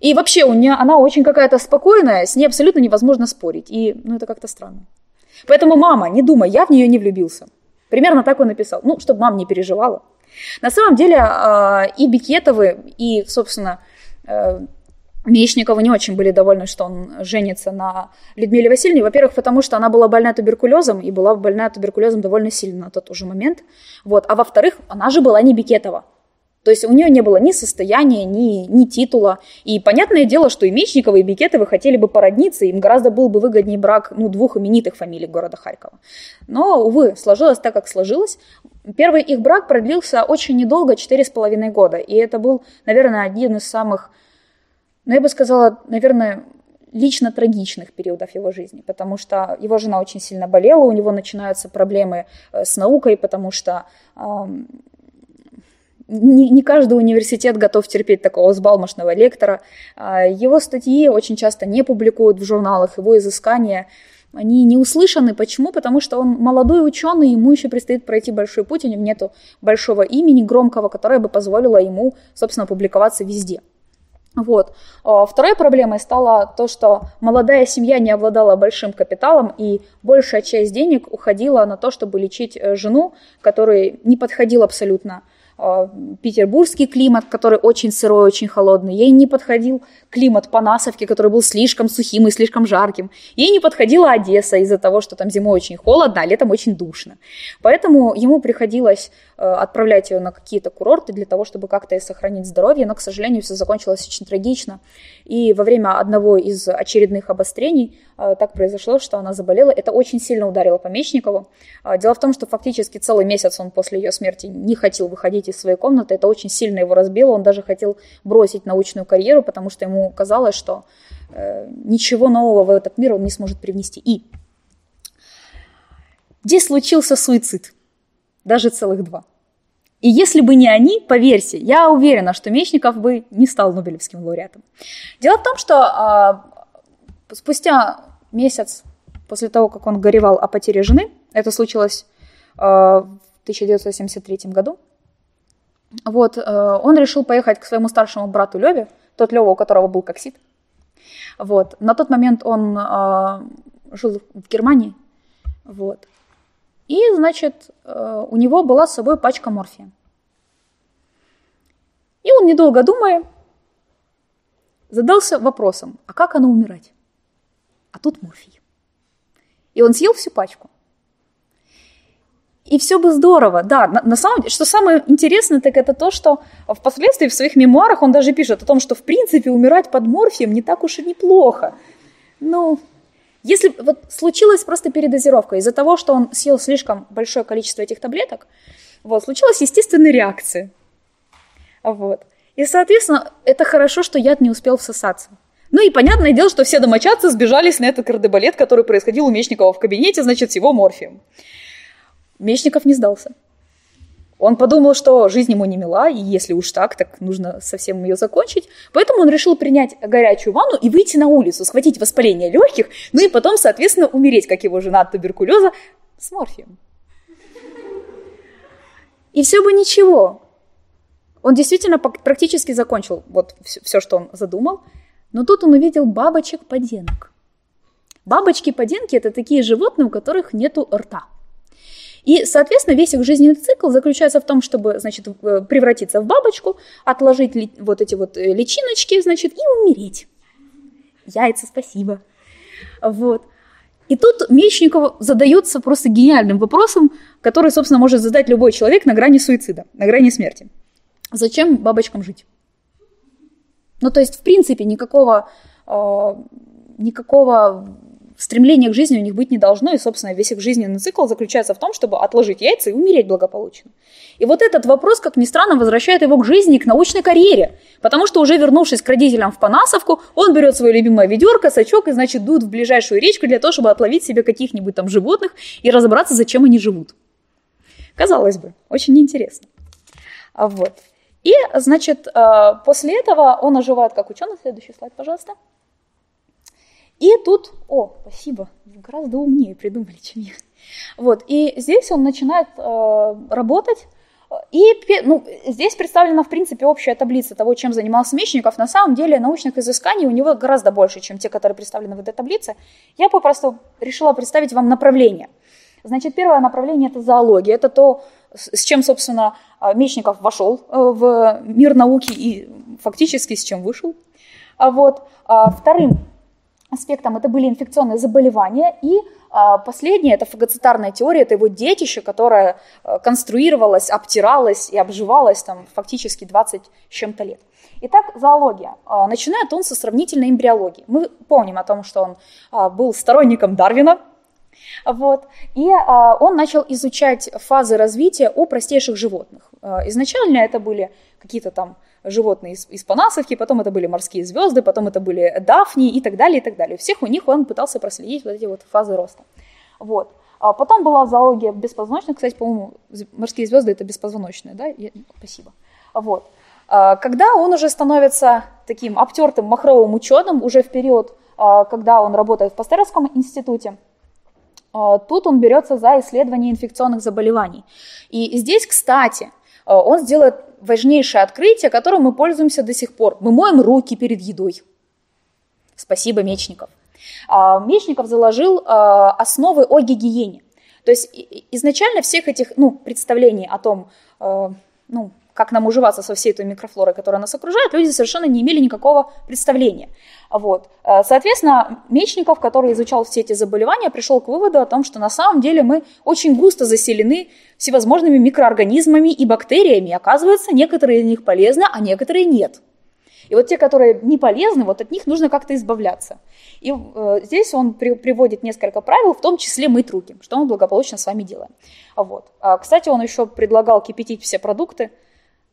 И вообще у нее, она очень какая-то спокойная, с ней абсолютно невозможно спорить. И ну, это как-то странно. Поэтому, мама, не думай, я в нее не влюбился. Примерно так он написал. Ну, чтобы мама не переживала. На самом деле э, и Бикетовы, и, собственно, э, Мечниковы не очень были довольны, что он женится на Людмиле Васильевне. Во-первых, потому что она была больна туберкулезом, и была больна туберкулезом довольно сильно на тот уже момент. Вот. А во-вторых, она же была не Бикетова. То есть у нее не было ни состояния, ни, ни титула. И понятное дело, что и Мечниковы, и Бикетовы хотели бы породниться, им гораздо был бы выгоднее брак ну, двух именитых фамилий города Харькова. Но, увы, сложилось так, как сложилось. Первый их брак продлился очень недолго, четыре с половиной года. И это был, наверное, один из самых, ну, я бы сказала, наверное, лично трагичных периодов его жизни, потому что его жена очень сильно болела, у него начинаются проблемы э, с наукой, потому что не, не каждый университет готов терпеть такого взбалмошного лектора. А, его статьи очень часто не публикуют в журналах, его изыскания они не услышаны. Почему? Потому что он молодой ученый, ему еще предстоит пройти большой путь, у него нет большого имени громкого, которое бы позволило ему, собственно, публиковаться везде. Вот. А, второй проблемой стало то, что молодая семья не обладала большим капиталом, и большая часть денег уходила на то, чтобы лечить э, жену, которой не подходил абсолютно петербургский климат, который очень сырой, очень холодный. Ей не подходил климат Панасовки, который был слишком сухим и слишком жарким. Ей не подходила Одесса из-за того, что там зимой очень холодно, а летом очень душно. Поэтому ему приходилось э, отправлять ее на какие-то курорты для того, чтобы как-то сохранить здоровье, но, к сожалению, все закончилось очень трагично. И во время одного из очередных обострений э, так произошло, что она заболела. Это очень сильно ударило по Мечникову. Дело в том, что фактически целый месяц он после ее смерти не хотел выходить из своей комнаты. Это очень сильно его разбило. Он даже хотел бросить научную карьеру, потому что ему казалось, что э, ничего нового в этот мир он не сможет привнести. И здесь случился суицид. Даже целых два. И если бы не они, поверьте, я уверена, что Мечников бы не стал Нобелевским лауреатом. Дело в том, что э, спустя месяц после того, как он горевал о потере жены, это случилось э, в 1973 году, вот, э, он решил поехать к своему старшему брату Леве, тот Лева, у которого был коксид. Вот. На тот момент он э, жил в Германии. Вот. И, значит, э, у него была с собой пачка морфия. И он, недолго думая, задался вопросом, а как оно умирать? А тут морфий. И он съел всю пачку и все бы здорово. Да, на, на самом деле, что самое интересное, так это то, что впоследствии в своих мемуарах он даже пишет о том, что в принципе умирать под морфием не так уж и неплохо. Ну, если вот случилась просто передозировка из-за того, что он съел слишком большое количество этих таблеток, вот, случилась естественная реакция. Вот. И, соответственно, это хорошо, что яд не успел всосаться. Ну и понятное дело, что все домочадцы сбежались на этот кардебалет, который происходил у Мечникова в кабинете, значит, с его морфием. Мечников не сдался. Он подумал, что жизнь ему не мила, и если уж так, так нужно совсем ее закончить. Поэтому он решил принять горячую ванну и выйти на улицу, схватить воспаление легких, ну и потом, соответственно, умереть, как его жена от туберкулеза, с морфием. И все бы ничего. Он действительно практически закончил вот все, что он задумал. Но тут он увидел бабочек-поденок. Бабочки-поденки – это такие животные, у которых нету рта. И, соответственно, весь их жизненный цикл заключается в том, чтобы, значит, э, превратиться в бабочку, отложить ли, вот эти вот э, личиночки, значит, и умереть. Яйца, спасибо. Вот. И тут Мечников задается просто гениальным вопросом, который, собственно, может задать любой человек на грани суицида, на грани смерти. Зачем бабочкам жить? Ну, то есть, в принципе, никакого, э, никакого стремления к жизни у них быть не должно, и, собственно, весь их жизненный цикл заключается в том, чтобы отложить яйца и умереть благополучно. И вот этот вопрос, как ни странно, возвращает его к жизни к научной карьере, потому что уже вернувшись к родителям в Панасовку, он берет свое любимое ведерко, сачок и, значит, дует в ближайшую речку для того, чтобы отловить себе каких-нибудь там животных и разобраться, зачем они живут. Казалось бы, очень интересно. А вот. И, значит, э, после этого он оживает как ученый. Следующий слайд, пожалуйста. И тут, о, спасибо, гораздо умнее придумали, чем я. Вот, и здесь он начинает э, работать, и ну, здесь представлена, в принципе, общая таблица того, чем занимался Мечников. На самом деле научных изысканий у него гораздо больше, чем те, которые представлены в этой таблице. Я попросту решила представить вам направление. Значит, первое направление – это зоология. Это то, с чем, собственно, Мечников вошел в мир науки и фактически с чем вышел. А вот. Вторым аспектом это были инфекционные заболевания и а, последнее – это фагоцитарная теория, это его детище, которое э, конструировалось, обтиралось и обживалось там фактически 20 с чем-то лет. Итак, зоология. А, начинает он со сравнительной эмбриологии. Мы помним о том, что он а, был сторонником Дарвина, вот. И а, он начал изучать фазы развития у простейших животных. А, изначально это были какие-то там животные из, из Панасовки, потом это были морские звезды, потом это были дафни и так далее, и так далее. Всех у них он пытался проследить вот эти вот фазы роста. Вот. А потом была зоология беспозвоночных, кстати, по-моему, морские звезды это беспозвоночные, да? Я, спасибо. Вот. А, когда он уже становится таким обтертым махровым ученым, уже в период, а, когда он работает в Пастеровском институте, тут он берется за исследование инфекционных заболеваний. И здесь, кстати, он сделает важнейшее открытие, которым мы пользуемся до сих пор. Мы моем руки перед едой. Спасибо, Мечников. А, Мечников заложил а, основы о гигиене. То есть изначально всех этих ну, представлений о том, а, ну, как нам уживаться со всей этой микрофлорой, которая нас окружает, люди совершенно не имели никакого представления. Вот. Э, соответственно, Мечников, который изучал все эти заболевания, пришел к выводу о том, что на самом деле мы очень густо заселены всевозможными микроорганизмами и бактериями. Оказывается, некоторые из них полезны, а некоторые нет. И вот те, которые не полезны, вот от них нужно как-то избавляться. И э, здесь он при, приводит несколько правил, в том числе мыть руки, что мы благополучно с вами делаем. Вот. А, кстати, он еще предлагал кипятить все продукты,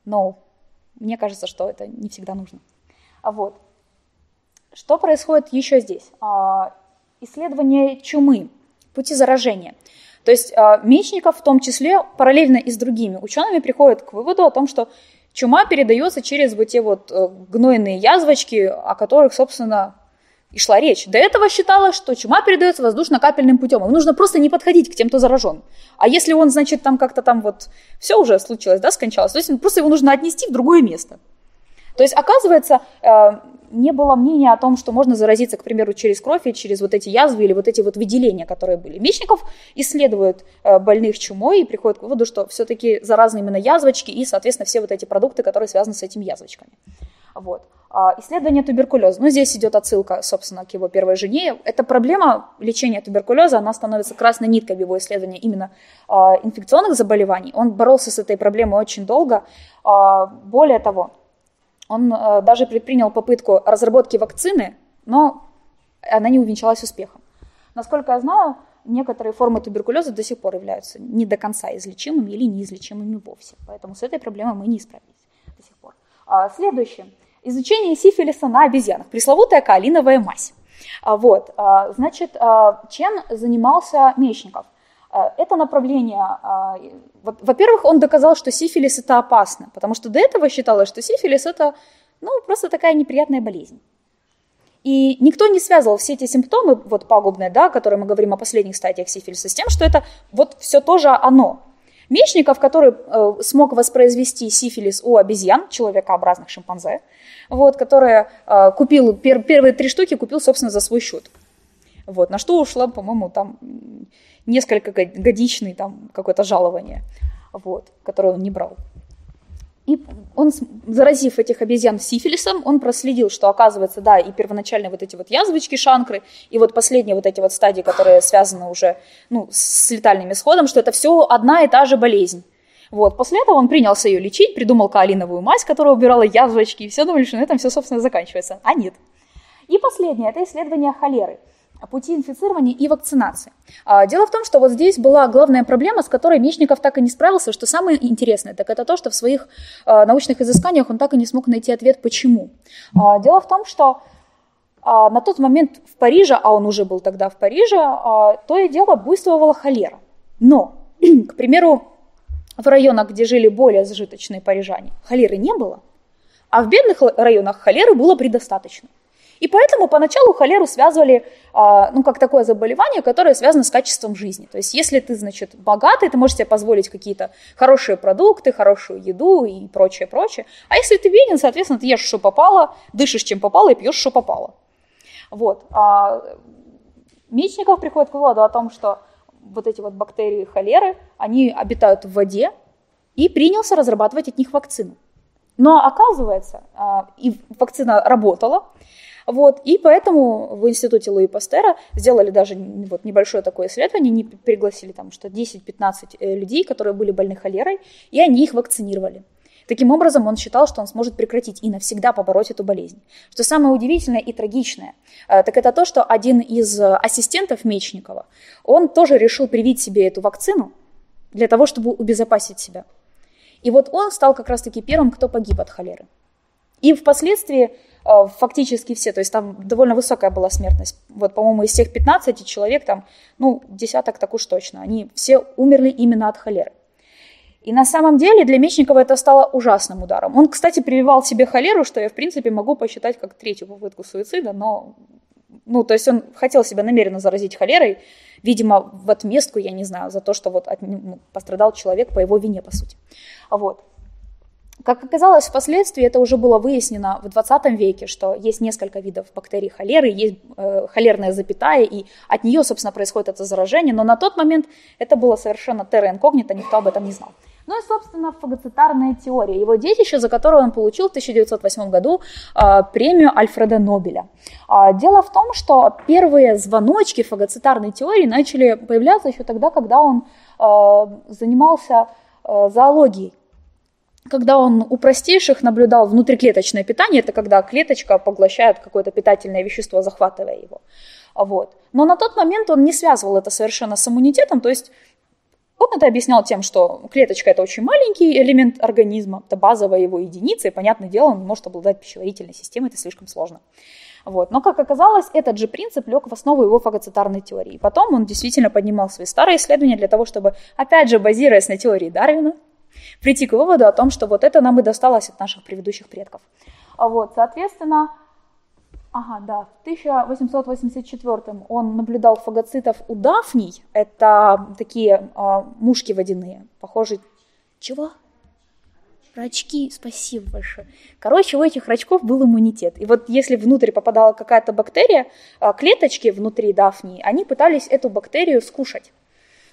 но мне кажется, что это не всегда нужно. А вот. Что происходит еще здесь? А, исследование чумы, пути заражения. То есть а, Мечников в том числе параллельно и с другими учеными приходит к выводу о том, что чума передается через вот те вот э, гнойные язвочки, о которых, собственно, и шла речь. До этого считалось, что чума передается воздушно-капельным путем. Ему нужно просто не подходить к тем, кто заражен. А если он, значит, там как-то там вот все уже случилось, да, скончалось, то есть просто его нужно отнести в другое место. То есть, оказывается, э, не было мнения о том, что можно заразиться, к примеру, через кровь и через вот эти язвы или вот эти вот выделения, которые были. Мечников исследует э, больных чумой и приходит к выводу, что все-таки заразны именно язвочки и, соответственно, все вот эти продукты, которые связаны с этими язвочками. Вот. А, исследование туберкулеза. Ну, здесь идет отсылка, собственно, к его первой жене. Эта проблема лечения туберкулеза, она становится красной ниткой в его исследовании именно а, инфекционных заболеваний. Он боролся с этой проблемой очень долго. А, более того, он даже предпринял попытку разработки вакцины, но она не увенчалась успехом. Насколько я знаю, некоторые формы туберкулеза до сих пор являются не до конца излечимыми или неизлечимыми вовсе. Поэтому с этой проблемой мы не справились до сих пор. Следующее. Изучение сифилиса на обезьянах. Пресловутая каолиновая мазь. А, вот, а, значит, а, чем занимался Мечников? Это направление, во-первых, он доказал, что сифилис это опасно, потому что до этого считалось, что сифилис это ну, просто такая неприятная болезнь. И никто не связывал все эти симптомы, вот пагубные, да, которые мы говорим о последних стадиях сифилиса, с тем, что это вот все тоже оно. Мечников, который э, смог воспроизвести сифилис у обезьян, человекообразных шимпанзе, вот, который э, купил, пер, первые три штуки купил, собственно, за свой счет. Вот, на что ушло, по-моему, там несколько годичный там какое-то жалование, вот, которое он не брал. И он, заразив этих обезьян сифилисом, он проследил, что оказывается, да, и первоначальные вот эти вот язвочки, шанкры, и вот последние вот эти вот стадии, которые связаны уже ну, с летальным исходом, что это все одна и та же болезнь. Вот. После этого он принялся ее лечить, придумал каолиновую мазь, которая убирала язвочки, и все думали, что на этом все, собственно, заканчивается. А нет. И последнее – это исследование холеры пути инфицирования и вакцинации. А, дело в том, что вот здесь была главная проблема, с которой Мечников так и не справился, что самое интересное, так это то, что в своих а, научных изысканиях он так и не смог найти ответ, почему. А, дело в том, что на тот момент в Париже, а он уже был тогда в Париже, то и дело буйствовала холера. Но, к примеру, в районах, где жили более зажиточные парижане, холеры не было, а в бедных районах холеры было предостаточно. И поэтому поначалу холеру связывали, а, ну, как такое заболевание, которое связано с качеством жизни. То есть, если ты, значит, богатый, ты можешь себе позволить какие-то хорошие продукты, хорошую еду и прочее, прочее. А если ты беден, соответственно, ты ешь, что попало, дышишь, чем попало, и пьешь, что попало. Вот. А Мечников приходит к выводу о том, что вот эти вот бактерии холеры, они обитают в воде, и принялся разрабатывать от них вакцину. Но оказывается, а, и вакцина работала, вот, и поэтому в институте Луи Пастера сделали даже вот небольшое такое исследование, они пригласили там что 10-15 э, людей, которые были больны холерой, и они их вакцинировали. Таким образом, он считал, что он сможет прекратить и навсегда побороть эту болезнь. Что самое удивительное и трагичное, э, так это то, что один из ассистентов Мечникова, он тоже решил привить себе эту вакцину для того, чтобы убезопасить себя. И вот он стал как раз-таки первым, кто погиб от холеры. И впоследствии э, фактически все, то есть там довольно высокая была смертность. Вот, по-моему, из всех 15 человек, там, ну, десяток так уж точно, они все умерли именно от холеры. И на самом деле для Мечникова это стало ужасным ударом. Он, кстати, прививал себе холеру, что я, в принципе, могу посчитать как третью попытку суицида, но, ну, то есть он хотел себя намеренно заразить холерой, видимо, в отместку, я не знаю, за то, что вот от, ну, пострадал человек по его вине, по сути. Вот. Как оказалось, впоследствии это уже было выяснено в 20 веке, что есть несколько видов бактерий холеры, есть э, холерная запятая, и от нее, собственно, происходит это заражение, но на тот момент это было совершенно терра инкогнито, никто об этом не знал. Ну и, собственно, фагоцитарная теория, его детище, за которое он получил в 1908 году э, премию Альфреда Нобеля. Э, дело в том, что первые звоночки фагоцитарной теории начали появляться еще тогда, когда он э, занимался э, зоологией когда он у простейших наблюдал внутриклеточное питание, это когда клеточка поглощает какое-то питательное вещество, захватывая его. Вот. Но на тот момент он не связывал это совершенно с иммунитетом, то есть он это объяснял тем, что клеточка – это очень маленький элемент организма, это базовая его единица, и, понятное дело, он не может обладать пищеварительной системой, это слишком сложно. Вот. Но, как оказалось, этот же принцип лег в основу его фагоцитарной теории. Потом он действительно поднимал свои старые исследования для того, чтобы, опять же, базируясь на теории Дарвина, прийти к выводу о том, что вот это нам и досталось от наших предыдущих предков. А вот, соответственно, Ага, да. В 1884 он наблюдал фагоцитов у дафний. Это такие э, мушки водяные, похожие... Чего? Рачки, спасибо большое. Короче, у этих рачков был иммунитет. И вот если внутрь попадала какая-то бактерия, клеточки внутри дафнии, они пытались эту бактерию скушать.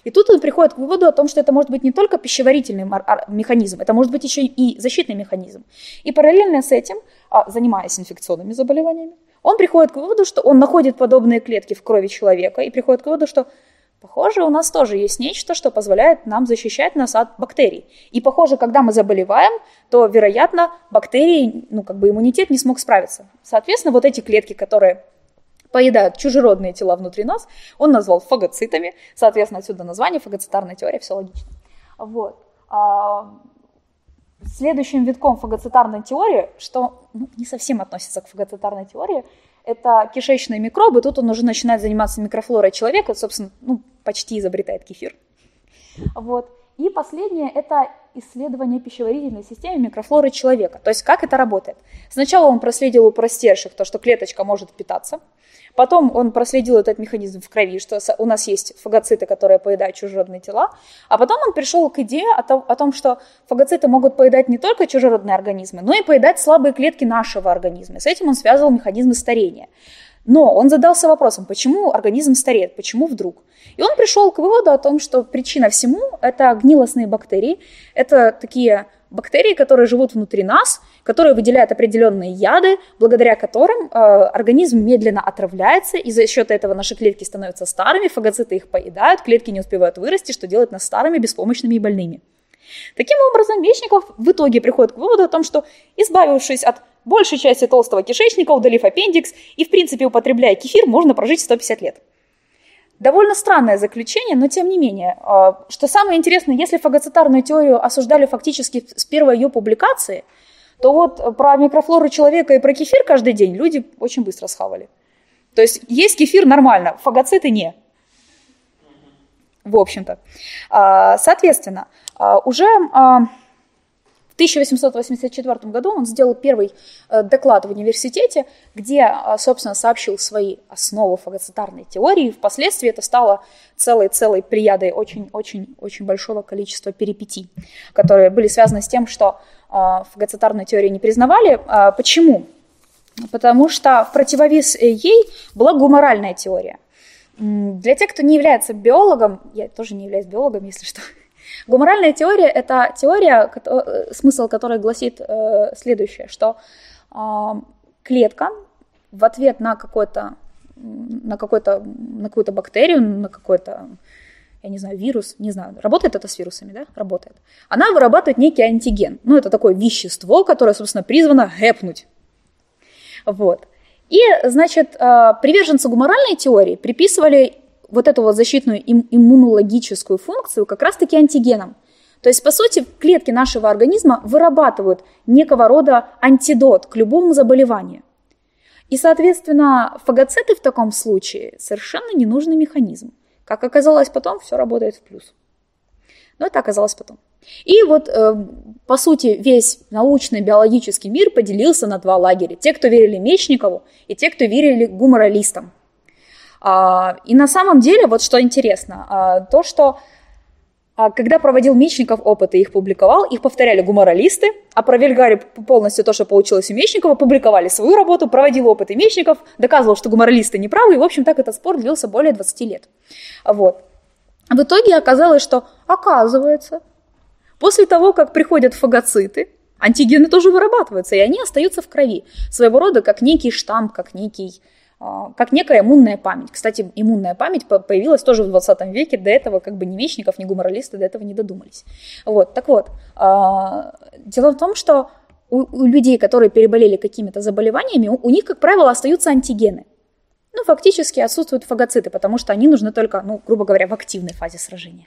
И тут он приходит к выводу о том, что это может быть не только пищеварительный механизм, это может быть еще и защитный механизм. И параллельно с этим, а, занимаясь инфекционными заболеваниями, он приходит к выводу, что он находит подобные клетки в крови человека и приходит к выводу, что Похоже, у нас тоже есть нечто, что позволяет нам защищать нас от бактерий. И похоже, когда мы заболеваем, то, вероятно, бактерии, ну, как бы иммунитет не смог справиться. Соответственно, вот эти клетки, которые поедают чужеродные тела внутри нас, он назвал фагоцитами. Соответственно, отсюда название, фагоцитарная теория, все логично. Вот. А, Следующим витком фагоцитарной теории, что ну, не совсем относится к фагоцитарной теории, это кишечные микробы. Тут он уже начинает заниматься микрофлорой человека, собственно, ну, почти изобретает кефир. Вот. И последнее – это исследование пищеварительной системы микрофлоры человека. То есть как это работает? Сначала он проследил у простейших то, что клеточка может питаться. Потом он проследил этот механизм в крови, что у нас есть фагоциты, которые поедают чужеродные тела. А потом он пришел к идее о том, что фагоциты могут поедать не только чужеродные организмы, но и поедать слабые клетки нашего организма. С этим он связывал механизмы старения. Но он задался вопросом, почему организм стареет, почему вдруг? И он пришел к выводу о том, что причина всему – это гнилостные бактерии. Это такие бактерии, которые живут внутри нас, которые выделяют определенные яды, благодаря которым э, организм медленно отравляется, и за счет этого наши клетки становятся старыми, фагоциты их поедают, клетки не успевают вырасти, что делает нас старыми, беспомощными и больными. Таким образом, Мечников в итоге приходит к выводу о том, что, избавившись от большей части толстого кишечника, удалив аппендикс и, в принципе, употребляя кефир, можно прожить 150 лет. Довольно странное заключение, но тем не менее. А, что самое интересное, если фагоцитарную теорию осуждали фактически с первой ее публикации, то вот про микрофлору человека и про кефир каждый день люди очень быстро схавали. То есть есть кефир нормально, фагоциты не. В общем-то. А, соответственно, а, уже в 1884 году он сделал первый э, доклад в университете, где, э, собственно, сообщил свои основы фагоцитарной теории. Впоследствии это стало целой-целой приядой очень-очень-очень большого количества перипетий, которые были связаны с тем, что э, фагоцитарную теорию не признавали. Почему? Потому что в противовес ей была гуморальная теория. Для тех, кто не является биологом, я тоже не являюсь биологом, если что, гуморальная теория – это теория, э, смысл которой гласит э, следующее, что а, клетка в ответ на какой-то на какой-то на какую-то бактерию, на какой-то я не знаю, вирус, не знаю, работает это с вирусами, да? Работает. Она вырабатывает некий антиген. Ну, это такое вещество, которое, собственно, призвано гэпнуть. Вот. И, значит, э, приверженцы гуморальной теории приписывали вот эту вот защитную иммунологическую функцию как раз-таки антигенам. То есть, по сути, клетки нашего организма вырабатывают некого рода антидот к любому заболеванию. И, соответственно, фагоциты в таком случае совершенно ненужный механизм. Как оказалось потом, все работает в плюс. Но это оказалось потом. И вот, э, по сути, весь научный биологический мир поделился на два лагеря. Те, кто верили Мечникову, и те, кто верили гуморалистам. А, и на самом деле, вот что интересно, а, то, что когда проводил Мечников опыты, их публиковал, их повторяли гуморалисты, опровергали полностью то, что получилось у Мечникова, публиковали свою работу, проводил опыты Мечников, доказывал, что гуморалисты неправы, и, в общем, так этот спор длился более 20 лет. Вот. В итоге оказалось, что, оказывается, После того, как приходят фагоциты, антигены тоже вырабатываются, и они остаются в крови. Своего рода как некий штамп, как некий а, как некая иммунная память. Кстати, иммунная память появилась тоже в 20 веке, до этого как бы ни Мечников, ни гуморалисты до этого не додумались. Вот, так вот, а, дело в том, что у, у людей, которые переболели какими-то заболеваниями, у, у них, как правило, остаются антигены. Ну, фактически отсутствуют фагоциты, потому что они нужны только, ну, грубо говоря, в активной фазе сражения.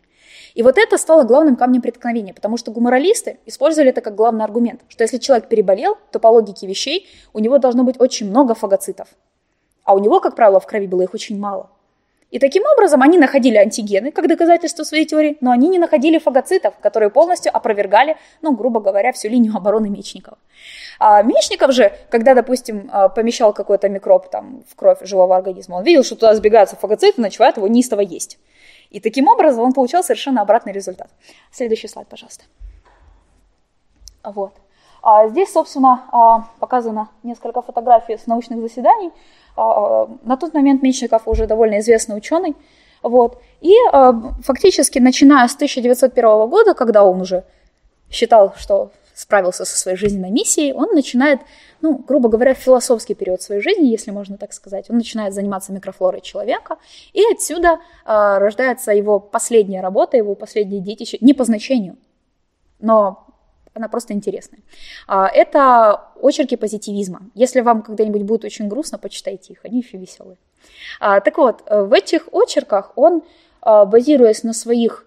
И вот это стало главным камнем преткновения, потому что гуморалисты использовали это как главный аргумент, что если человек переболел, то по логике вещей у него должно быть очень много фагоцитов. А у него, как правило, в крови было их очень мало. И таким образом они находили антигены как доказательство своей теории, но они не находили фагоцитов, которые полностью опровергали, ну, грубо говоря, всю линию обороны Мечникова. А Мечников же, когда, допустим, а, помещал какой-то микроб там, в кровь живого организма, он видел, что туда сбегаются фагоциты, начинает его неистово есть. И таким образом он получал совершенно обратный результат. Следующий слайд, пожалуйста. Вот. А здесь, собственно, а, показано несколько фотографий с научных заседаний. А, на тот момент Мечников уже довольно известный ученый. Вот. И фактически, начиная с 1901 года, когда он уже считал, что справился со своей жизненной миссией, он начинает, ну, грубо говоря, философский период своей жизни, если можно так сказать. Он начинает заниматься микрофлорой человека, и отсюда э, рождается его последняя работа, его последнее детище, не по значению, но она просто интересная. А, это очерки позитивизма. Если вам когда-нибудь будет очень грустно, почитайте их, они еще веселые. А, так вот, в этих очерках он, а, базируясь на своих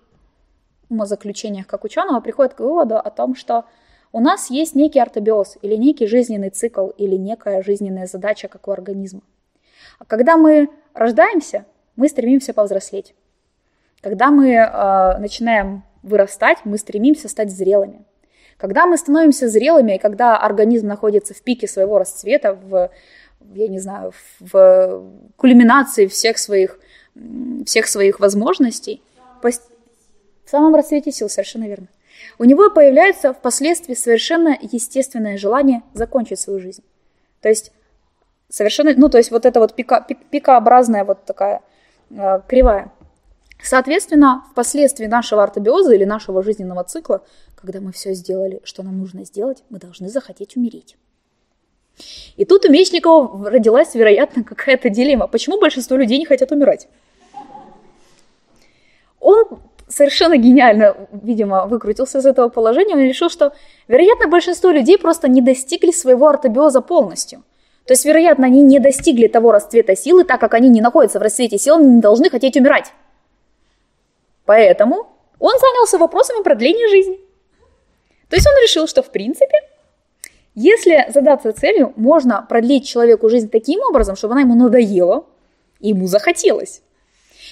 умозаключениях как ученого, приходит к выводу о том, что у нас есть некий ортобиоз или некий жизненный цикл или некая жизненная задача, как у организма. Когда мы рождаемся, мы стремимся повзрослеть. Когда мы э, начинаем вырастать, мы стремимся стать зрелыми. Когда мы становимся зрелыми, и когда организм находится в пике своего расцвета, в, я не знаю, в кульминации всех своих, всех своих возможностей, в самом расцвете сил, совершенно верно у него появляется впоследствии совершенно естественное желание закончить свою жизнь. То есть совершенно, ну то есть вот это вот пика, пикообразная вот такая э, кривая. Соответственно, впоследствии нашего ортобиоза или нашего жизненного цикла, когда мы все сделали, что нам нужно сделать, мы должны захотеть умереть. И тут у Мечникова родилась, вероятно, какая-то дилемма. Почему большинство людей не хотят умирать? Он совершенно гениально, видимо, выкрутился из этого положения, он решил, что, вероятно, большинство людей просто не достигли своего ортобиоза полностью. То есть, вероятно, они не достигли того расцвета силы, так как они не находятся в расцвете сил, они не должны хотеть умирать. Поэтому он занялся вопросами продления жизни. То есть он решил, что в принципе, если задаться целью, можно продлить человеку жизнь таким образом, чтобы она ему надоела, и ему захотелось.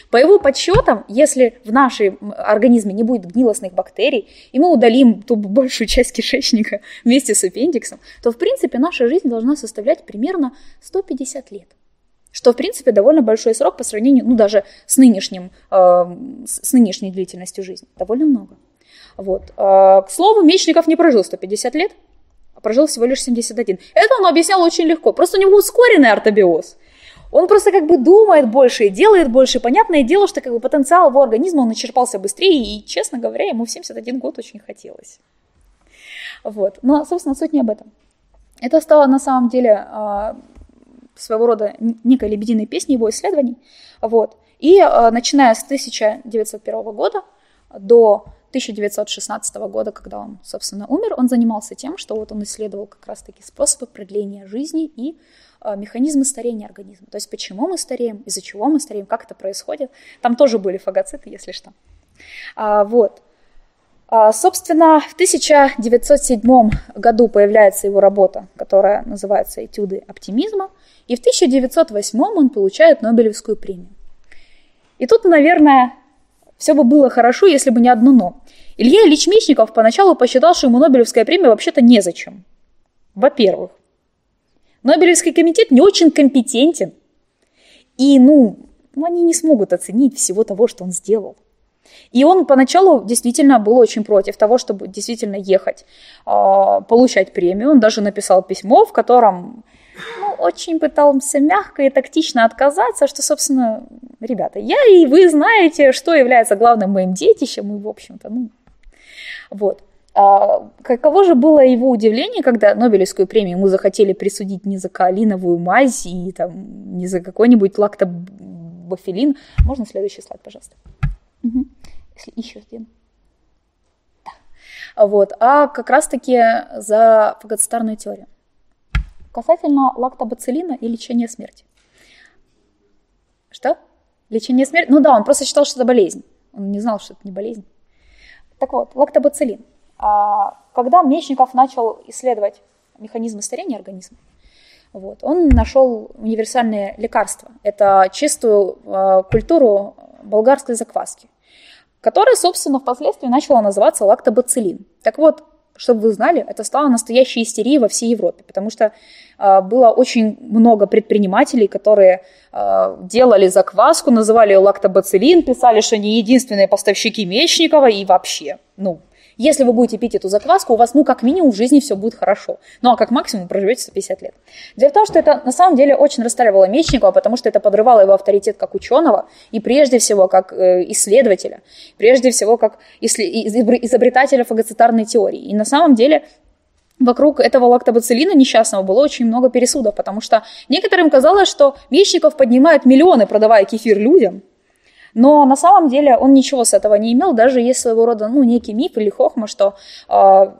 По его подсчетам, если в нашем организме не будет гнилостных бактерий, и мы удалим ту большую часть кишечника вместе с аппендиксом, то, в принципе, наша жизнь должна составлять примерно 150 лет. Что, в принципе, довольно большой срок по сравнению, ну, даже с, нынешним, э, с нынешней длительностью жизни. Довольно много. Вот. Э, к слову, Мечников не прожил 150 лет, а прожил всего лишь 71. Это он объяснял очень легко. Просто у него ускоренный ортобиоз. Он просто как бы думает больше и делает больше. Понятное дело, что как бы потенциал его организма, он начерпался быстрее, и, честно говоря, ему в 71 год очень хотелось. Вот. Но, собственно, суть не об этом. Это стало на самом деле а, своего рода некой лебединой песней его исследований. Вот. И а, начиная с 1901 года до 1916 года, когда он, собственно, умер, он занимался тем, что вот он исследовал как раз-таки способы продления жизни и э, механизмы старения организма. То есть почему мы стареем, из-за чего мы стареем, как это происходит. Там тоже были фагоциты, если что. А, вот. А, собственно, в 1907 году появляется его работа, которая называется «Этюды оптимизма», и в 1908 он получает Нобелевскую премию. И тут, наверное, все бы было хорошо, если бы не одно «но». Илья Ильич Мечников поначалу посчитал, что ему Нобелевская премия вообще-то незачем. Во-первых, Нобелевский комитет не очень компетентен. И, ну, ну, они не смогут оценить всего того, что он сделал. И он поначалу действительно был очень против того, чтобы действительно ехать, э, получать премию. Он даже написал письмо, в котором ну, очень пытался мягко и тактично отказаться, что, собственно, ребята, я и вы знаете, что является главным моим детищем, и, в общем-то, ну, вот. А каково же было его удивление, когда Нобелевскую премию ему захотели присудить не за каолиновую мазь и там, не за какой-нибудь лактобафилин. Можно следующий слайд, пожалуйста? Угу. Если еще один. Да. Вот. А как раз-таки за фагоцитарную теорию. Касательно лактобацилина и лечения смерти. Что? Лечение смерти? Ну да, он просто считал, что это болезнь. Он не знал, что это не болезнь. Так вот, лактобацилин. А, когда Мечников начал исследовать механизмы старения организма, вот, он нашел универсальное лекарство. Это чистую э, культуру болгарской закваски, которая, собственно, впоследствии начала называться лактобацилин. Так вот, чтобы вы знали, это стало настоящей истерией во всей Европе, потому что э, было очень много предпринимателей, которые э, делали закваску, называли ее лактобацилин, писали, что они единственные поставщики Мечникова и вообще, ну, если вы будете пить эту закваску, у вас, ну, как минимум в жизни все будет хорошо. Ну, а как максимум проживете 150 лет. Дело в том, что это на самом деле очень расстраивало Мечникова, потому что это подрывало его авторитет как ученого и прежде всего как э, исследователя, прежде всего как изобретателя фагоцитарной теории. И на самом деле вокруг этого лактобацилина несчастного было очень много пересудов, потому что некоторым казалось, что Мечников поднимает миллионы, продавая кефир людям, но на самом деле он ничего с этого не имел, даже если своего рода ну, некий миф или хохма, что э,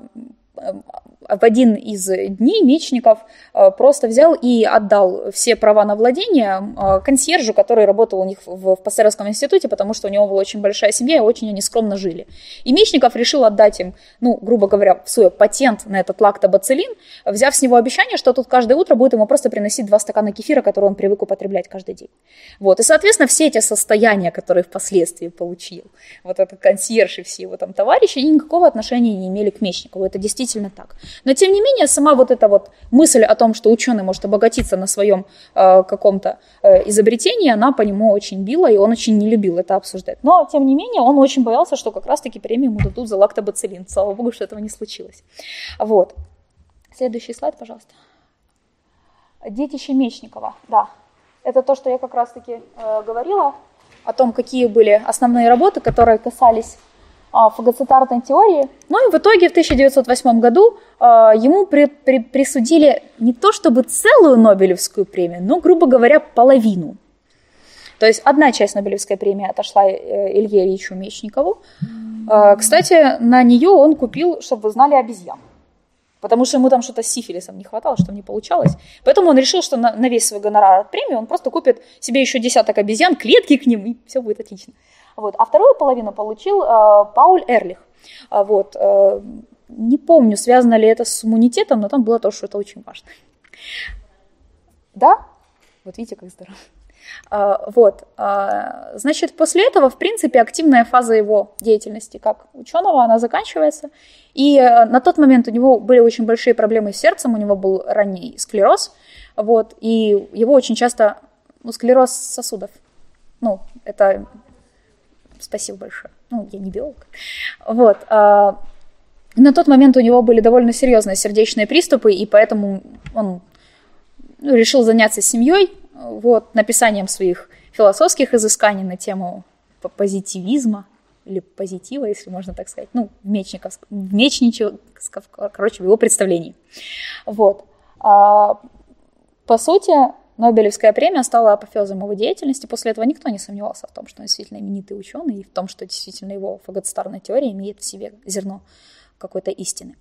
в один из дней Мечников э, просто взял и отдал все права на владение э, консьержу, который работал у них в Пастеровском институте, потому что у него была очень большая семья, и очень они скромно жили. И Мечников решил отдать им, ну, грубо говоря, свой патент на этот лактобацилин, взяв с него обещание, что тут каждое утро будет ему просто приносить два стакана кефира, который он привык употреблять каждый день. Вот. И, соответственно, все эти состояния, которые впоследствии получил вот этот консьерж и все его там товарищи, они никакого отношения не имели к Мечникову. Это действительно так. Но тем не менее, сама вот эта вот мысль о том, что ученый может обогатиться на своем э, каком-то э, изобретении, она по нему очень била, и он очень не любил это обсуждать. Но, тем не менее, он очень боялся, что как раз-таки премию ему дадут за лактобацилин. Слава богу, что этого не случилось. Вот. Следующий слайд, пожалуйста. Детище Мечникова, да. Это то, что я как раз-таки э, говорила о том, какие были основные работы, которые касались фагоцитарной теории. Ну и в итоге в 1908 году а, ему при, при, присудили не то чтобы целую Нобелевскую премию, но, грубо говоря, половину. То есть одна часть Нобелевской премии отошла э, Илье Ильичу Мечникову. А, кстати, на нее он купил, чтобы вы знали, обезьян. Потому что ему там что-то с сифилисом не хватало, что не получалось. Поэтому он решил, что на, на весь свой гонорар от премии он просто купит себе еще десяток обезьян, клетки к ним, и все будет отлично. Вот. А вторую половину получил э, Пауль Эрлих. А вот. Э, не помню, связано ли это с иммунитетом, но там было то, что это очень важно. Да? Вот видите, как здорово. А, вот. А, значит, после этого, в принципе, активная фаза его деятельности как ученого, она заканчивается. И э, на тот момент у него были очень большие проблемы с сердцем, у него был ранний склероз, вот, и его очень часто, ну, склероз сосудов, ну, это Спасибо большое. Ну, я не биолог. Вот. А, на тот момент у него были довольно серьезные сердечные приступы, и поэтому он ну, решил заняться семьей, вот, написанием своих философских изысканий на тему позитивизма или позитива, если можно так сказать, ну, в Мечников, Мечничев, короче, в его представлении. Вот. А, по сути, Нобелевская премия стала апофеозом его деятельности. После этого никто не сомневался в том, что он действительно именитый ученый, и в том, что действительно его фагоцитарная теория имеет в себе зерно какой-то истины.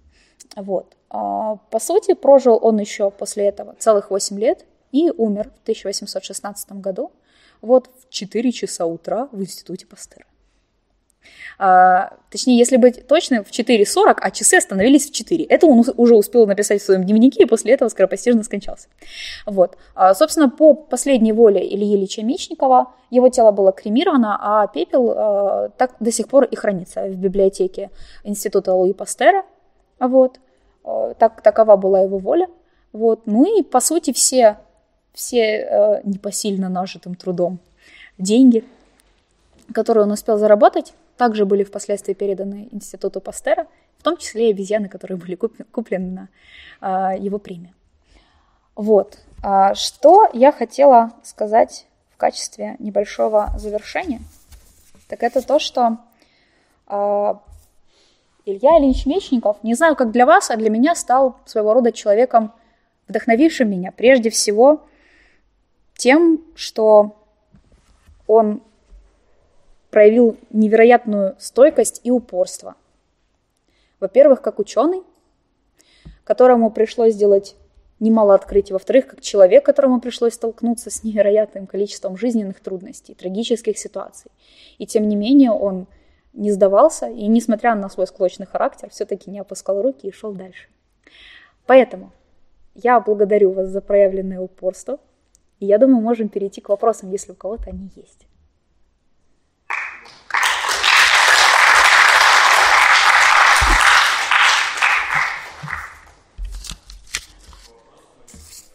Вот. А, по сути, прожил он еще после этого целых 8 лет и умер в 1816 году, вот в 4 часа утра в Институте Пастера. А, точнее, если быть точным, в 4.40, а часы остановились в 4. Это он уже успел написать в своем дневнике, и после этого скоропостижно скончался. Вот. А, собственно, по последней воле Ильи Ильича Мечникова его тело было кремировано, а пепел а, так до сих пор и хранится в библиотеке Института Луи Пастера. Вот. А, так, такова была его воля. Вот. Ну и, по сути, все, все э, непосильно нажитым трудом деньги, которые он успел заработать, также были впоследствии переданы Институту Пастера, в том числе и обезьяны, которые были куплены на а, его премию. Вот. А, что я хотела сказать в качестве небольшого завершения, так это то, что а, Илья Ильич Мечников, не знаю, как для вас, а для меня стал своего рода человеком, вдохновившим меня прежде всего тем, что он проявил невероятную стойкость и упорство. Во-первых, как ученый, которому пришлось сделать немало открытий. Во-вторых, как человек, которому пришлось столкнуться с невероятным количеством жизненных трудностей, трагических ситуаций. И тем не менее он не сдавался и, несмотря на свой склочный характер, все-таки не опускал руки и шел дальше. Поэтому я благодарю вас за проявленное упорство. И я думаю, можем перейти к вопросам, если у кого-то они есть.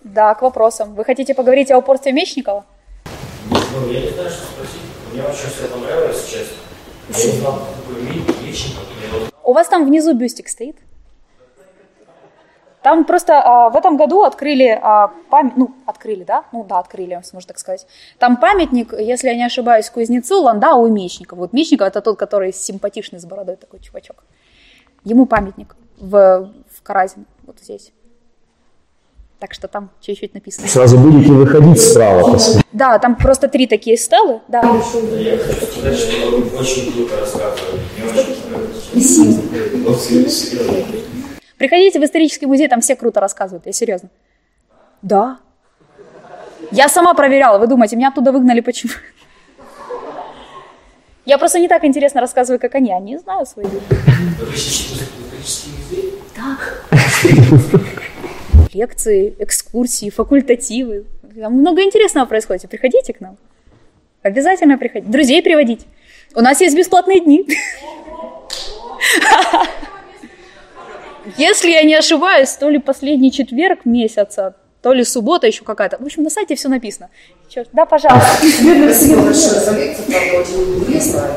Да, к вопросам. Вы хотите поговорить о упорстве Мечникова? Ну, я не знаю, что спросить. Мне очень все понравилось, честно. Я не знал, какой Мечников. У вас там внизу бюстик стоит? Там просто а, в этом году открыли а, память, ну, открыли, да? Ну, да, открыли, можно так сказать. Там памятник, если я не ошибаюсь, кузнецу Ландау и Мечников. Вот Мечников это тот, который симпатичный с бородой такой чувачок. Ему памятник в, в Каразино, вот здесь. Так что там чуть-чуть написано. Сразу будете выходить справа. Посмотреть. Да, там просто три такие стелы. Да. Я хочу сказать, что вы очень круто рассказывали. Приходите в исторический музей, там все круто рассказывают, я серьезно. Да. Я сама проверяла, вы думаете, меня оттуда выгнали почему? Я просто не так интересно рассказываю, как они. Они знают свои музей? Да лекции, экскурсии, факультативы. Там много интересного происходит. Приходите к нам. Обязательно приходите. Друзей приводить. У нас есть бесплатные дни. Если я не ошибаюсь, то ли последний четверг месяца, то ли суббота еще какая-то. В общем, на сайте все написано. Черт, да, пожалуйста. Спасибо большое за лекцию, правда, очень интересно.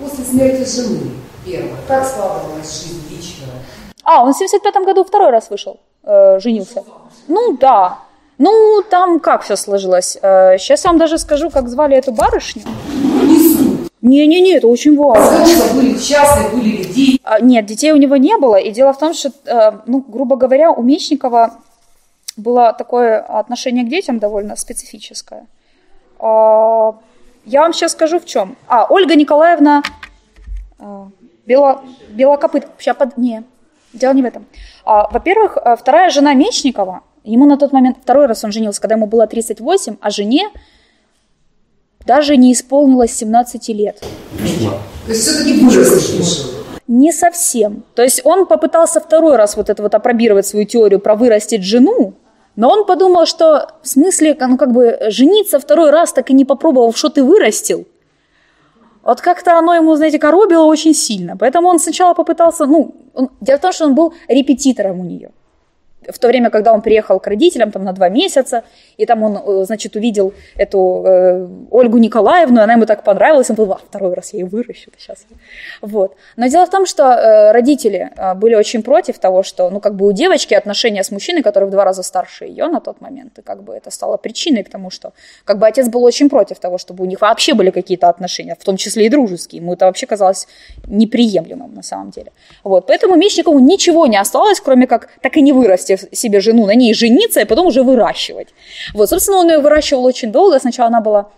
После смерти жены, первое, как жизнь? А, он в 75 году второй раз вышел, э, женился. Ну, да. Ну, там как все сложилось. Э, сейчас я вам даже скажу, как звали эту барышню. Не-не-не, это очень важно. Скажи, были частные, были ли дети? А, нет, детей у него не было. И дело в том, что, э, ну, грубо говоря, у Мечникова было такое отношение к детям довольно специфическое. А, я вам сейчас скажу в чем. А, Ольга Николаевна а, Бело, Белокопыт. Сейчас под... Не, Дело не в этом. А, во-первых, э, вторая жена Мечникова, ему на тот момент второй раз он женился, когда ему было 38, а жене даже не исполнилось 17 лет. То есть все-таки выросли. Не совсем. То есть он попытался второй раз вот это вот опробировать свою теорию про вырастить жену, но он подумал, что в смысле, ну как бы жениться второй раз, так и не попробовав, что ты вырастил – вот как-то оно ему, знаете, коробило очень сильно. Поэтому он сначала попытался, ну, он, дело в том, что он был репетитором у нее. В то время, когда он приехал к родителям там на два месяца, и там он, э, значит, увидел эту э, Ольгу Николаевну, она ему так понравилась, он подумал, а, второй раз я ее выращу сейчас. Вот. Но дело в том, что э, родители э, были очень против того, что, ну, как бы у девочки отношения с мужчиной, который в два раза старше ее на тот момент, и как бы это стало причиной к тому, что, как бы отец был очень против того, чтобы у них вообще были какие-то отношения, в том числе и дружеские. Ему это вообще казалось неприемлемым на самом деле. Вот. Поэтому Мечникову ничего не осталось, кроме как так и не вырастив себе жену, на ней жениться и потом уже выращивать. Вот, собственно, он ее выращивал очень долго. Сначала она была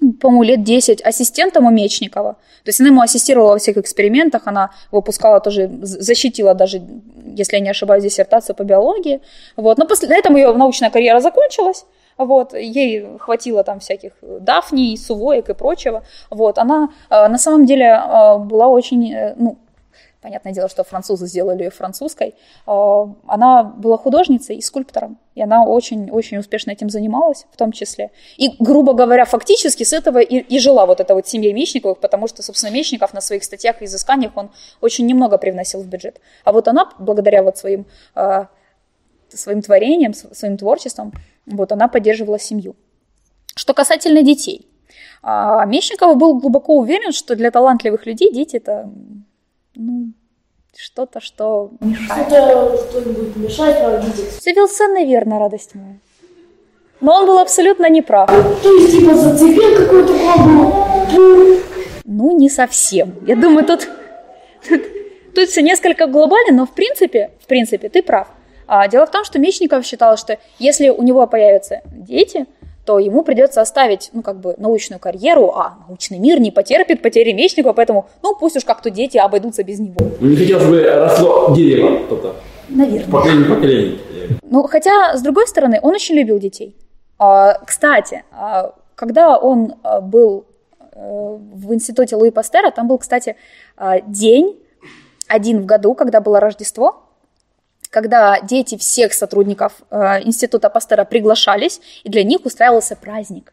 ну, по-моему, лет 10 ассистентом у Мечникова. То есть она ему ассистировала во всех экспериментах, она выпускала тоже, защитила даже, если я не ошибаюсь, диссертацию по биологии. Вот. Но после, на этом ее научная карьера закончилась. Вот, ей хватило там всяких дафней, сувоек и прочего. Вот, она э, на самом деле э, была очень, э, ну, Понятное дело, что французы сделали ее французской. А, она была художницей и скульптором, и она очень-очень успешно этим занималась в том числе. И, грубо говоря, фактически с этого и, и жила вот эта вот семья Мечниковых, потому что, собственно, Мечников на своих статьях и изысканиях он очень немного привносил в бюджет. А вот она, благодаря вот своим, а, своим творениям, своим творчеством, вот она поддерживала семью. Что касательно детей. А, Мечников был глубоко уверен, что для талантливых людей дети – это ну, что-то, что мешает. Что-то, что-нибудь мешает родителям. Совершенно верно, радость моя. Но он был абсолютно неправ. То есть, типа, зацепил какой-то круг? Ну, не совсем. Я думаю, тут, тут, тут все несколько глобально, но в принципе, в принципе, ты прав. А, дело в том, что Мечников считал, что если у него появятся дети – то ему придется оставить, ну, как бы, научную карьеру, а научный мир не потерпит потери Мечникова, поэтому, ну, пусть уж как-то дети обойдутся без него. Ну, не хотелось бы росло дерево кто-то. Наверное. Поколение поколение. Ну, хотя, с другой стороны, он очень любил детей. А, кстати, а, когда он а, был э, в институте Луи Пастера, там был, кстати, день, один в году, когда было Рождество, когда дети всех сотрудников э, Института Пастера приглашались, и для них устраивался праздник.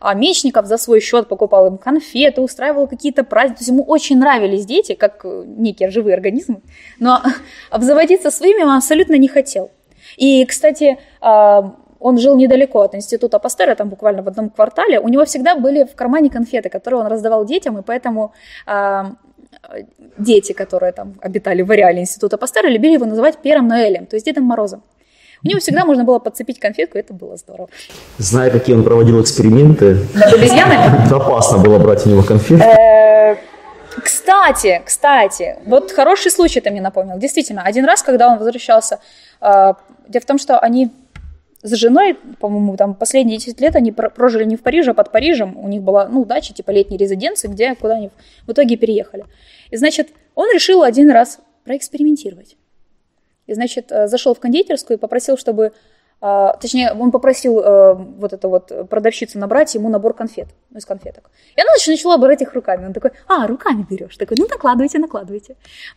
А Мечников за свой счет покупал им конфеты, устраивал какие-то праздники. То есть ему очень нравились дети, как э, некие живые организмы, но обзаводиться своими он абсолютно не хотел. И, кстати, э, он жил недалеко от института Пастера, там буквально в одном квартале. У него всегда были в кармане конфеты, которые он раздавал детям, и поэтому э, дети, которые там обитали в ареале института Пастера, любили его называть Пером Ноэлем, то есть Дедом Морозом. У него всегда можно было подцепить конфетку, и это было здорово. Зная, какие он проводил эксперименты, Над обезьянами? опасно было брать у него конфеты. Э, кстати, кстати, вот хороший случай ты мне напомнил. Действительно, один раз, когда он возвращался, э, дело в том, что они с женой, по-моему, там последние 10 лет они прожили не в Париже, а под Парижем. У них была, ну, дача, типа летней резиденции, где куда они в итоге переехали. И, значит, он решил один раз проэкспериментировать. И, значит, э, зашел в кондитерскую и попросил, чтобы точнее, он попросил э, вот эту вот продавщицу набрать ему набор конфет, ну, из конфеток. И она значит, начала брать их руками. Он такой, а, руками берешь? Такой, ну, накладывайте, накладывайте.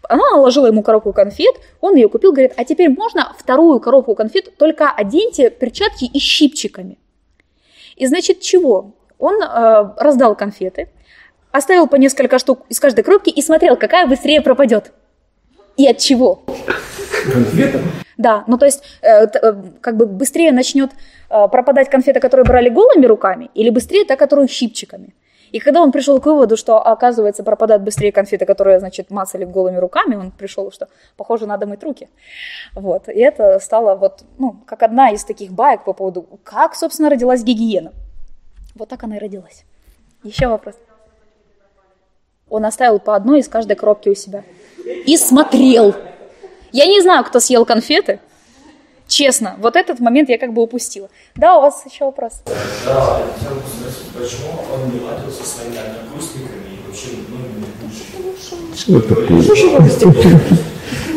Она наложила ему коробку конфет, он ее купил, говорит, а теперь можно вторую коробку конфет, только оденьте перчатки и щипчиками. И, значит, чего? Он э, раздал конфеты, оставил по несколько штук из каждой коробки и смотрел, какая быстрее пропадет. И от чего? Конфета? Да, ну то есть э, э, как бы быстрее начнет э, пропадать конфета, которые брали голыми руками, или быстрее та, которую щипчиками. И когда он пришел к выводу, что, оказывается, пропадают быстрее конфеты, которые, значит, мацали голыми руками, он пришел, что, похоже, надо мыть руки. Вот. И это стало вот, ну, как одна из таких баек по поводу, как, собственно, родилась гигиена. Вот так она и родилась. Еще вопрос. Он оставил по одной из каждой коробки у себя. И смотрел. Я не знаю, кто съел конфеты. Честно, вот этот момент я как бы упустила. Да, у вас еще вопрос? Да, я хотел спросить, почему он не ладил со своими однокурсниками и вообще ну,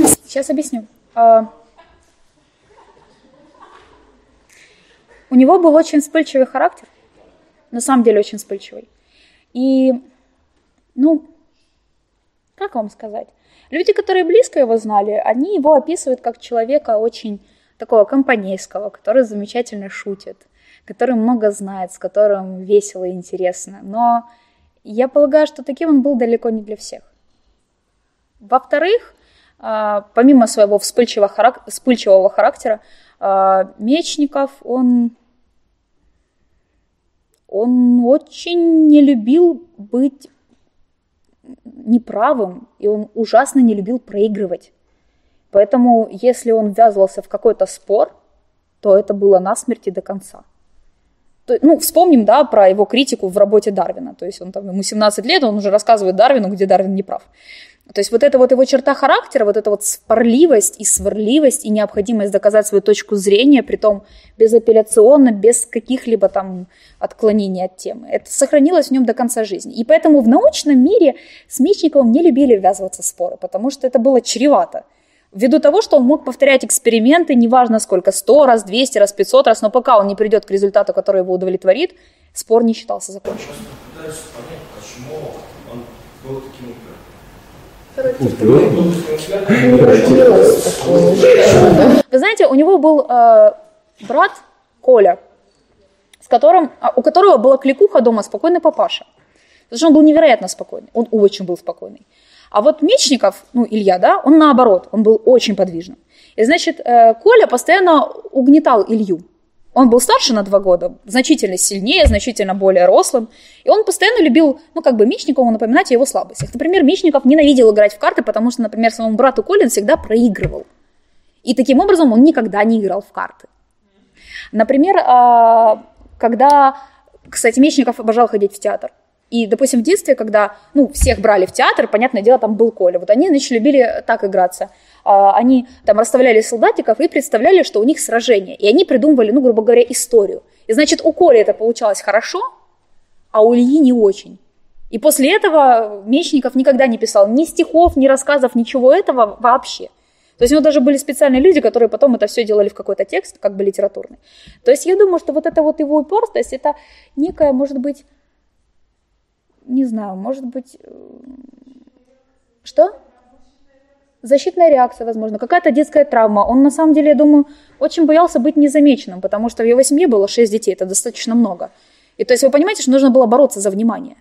не? Сейчас объясню. А, у него был очень вспыльчивый характер, на самом деле очень вспыльчивый. И, ну, как вам сказать? Люди, которые близко его знали, они его описывают как человека очень такого компанейского, который замечательно шутит, который много знает, с которым весело и интересно. Но я полагаю, что таким он был далеко не для всех. Во-вторых, а, помимо своего вспыльчивого, харак- вспыльчивого характера, а, Мечников, он, он очень не любил быть неправым, и он ужасно не любил проигрывать. Поэтому, если он ввязывался в какой-то спор, то это было насмерть и до конца. То- Ну, вспомним, да, про его критику в работе Дарвина. То есть он там, ему 17 лет, он уже рассказывает Дарвину, где Дарвин не прав. То есть вот эта вот его черта характера, вот эта вот спорливость и сварливость и необходимость доказать свою точку зрения, притом безапелляционно, без каких-либо там отклонений от темы. Это сохранилось в нем до конца жизни. И поэтому в научном мире с Мечниковым не любили ввязываться в споры, потому что это было чревато. Ввиду того, что он мог повторять эксперименты, неважно сколько, 100 раз, 200 раз, 500 раз, но пока он не придет к результату, который его удовлетворит, спор не считался законченным. Пытаюсь понять, почему он был таким. Вы знаете, у него был э, брат Коля, с которым, а, у которого была кликуха дома «Спокойный папаша». Потому что он был невероятно спокойный, он очень был спокойный. А вот Мечников, ну, Илья, да, он наоборот, он был очень подвижным. И, значит, э, Коля постоянно угнетал Илью. Он был старше на два года, значительно сильнее, значительно более рослым. И он постоянно любил, ну, как бы Мечникову напоминать о его слабостях. Например, Мечников ненавидел играть в карты, потому что, например, своему брату Колин всегда проигрывал. И таким образом он никогда не играл в карты. Например, а, когда, кстати, Мечников обожал ходить в театр. И, допустим, в детстве, когда, ну, всех брали в театр, понятное дело, там был Коля. Вот они, значит, любили так играться. А, Они там расставляли солдатиков и представляли, что у них сражение. И они придумывали, ну, грубо говоря, историю. И, значит, у Коли это получалось хорошо, а у Ильи не очень. И после этого Мечников никогда не писал ни стихов, ни рассказов, ничего этого вообще. То есть у него даже были специальные люди, которые потом это все делали в какой-то текст, как бы литературный. То есть я думаю, что вот эта вот его упертость, это некая, может быть, не знаю, может быть, э, что? Защитная реакция, возможно, какая-то детская травма. Он, на самом деле, я думаю, очень боялся быть незамеченным, потому что в его семье было шесть детей, это достаточно много. И то есть вы понимаете, что нужно было бороться за внимание.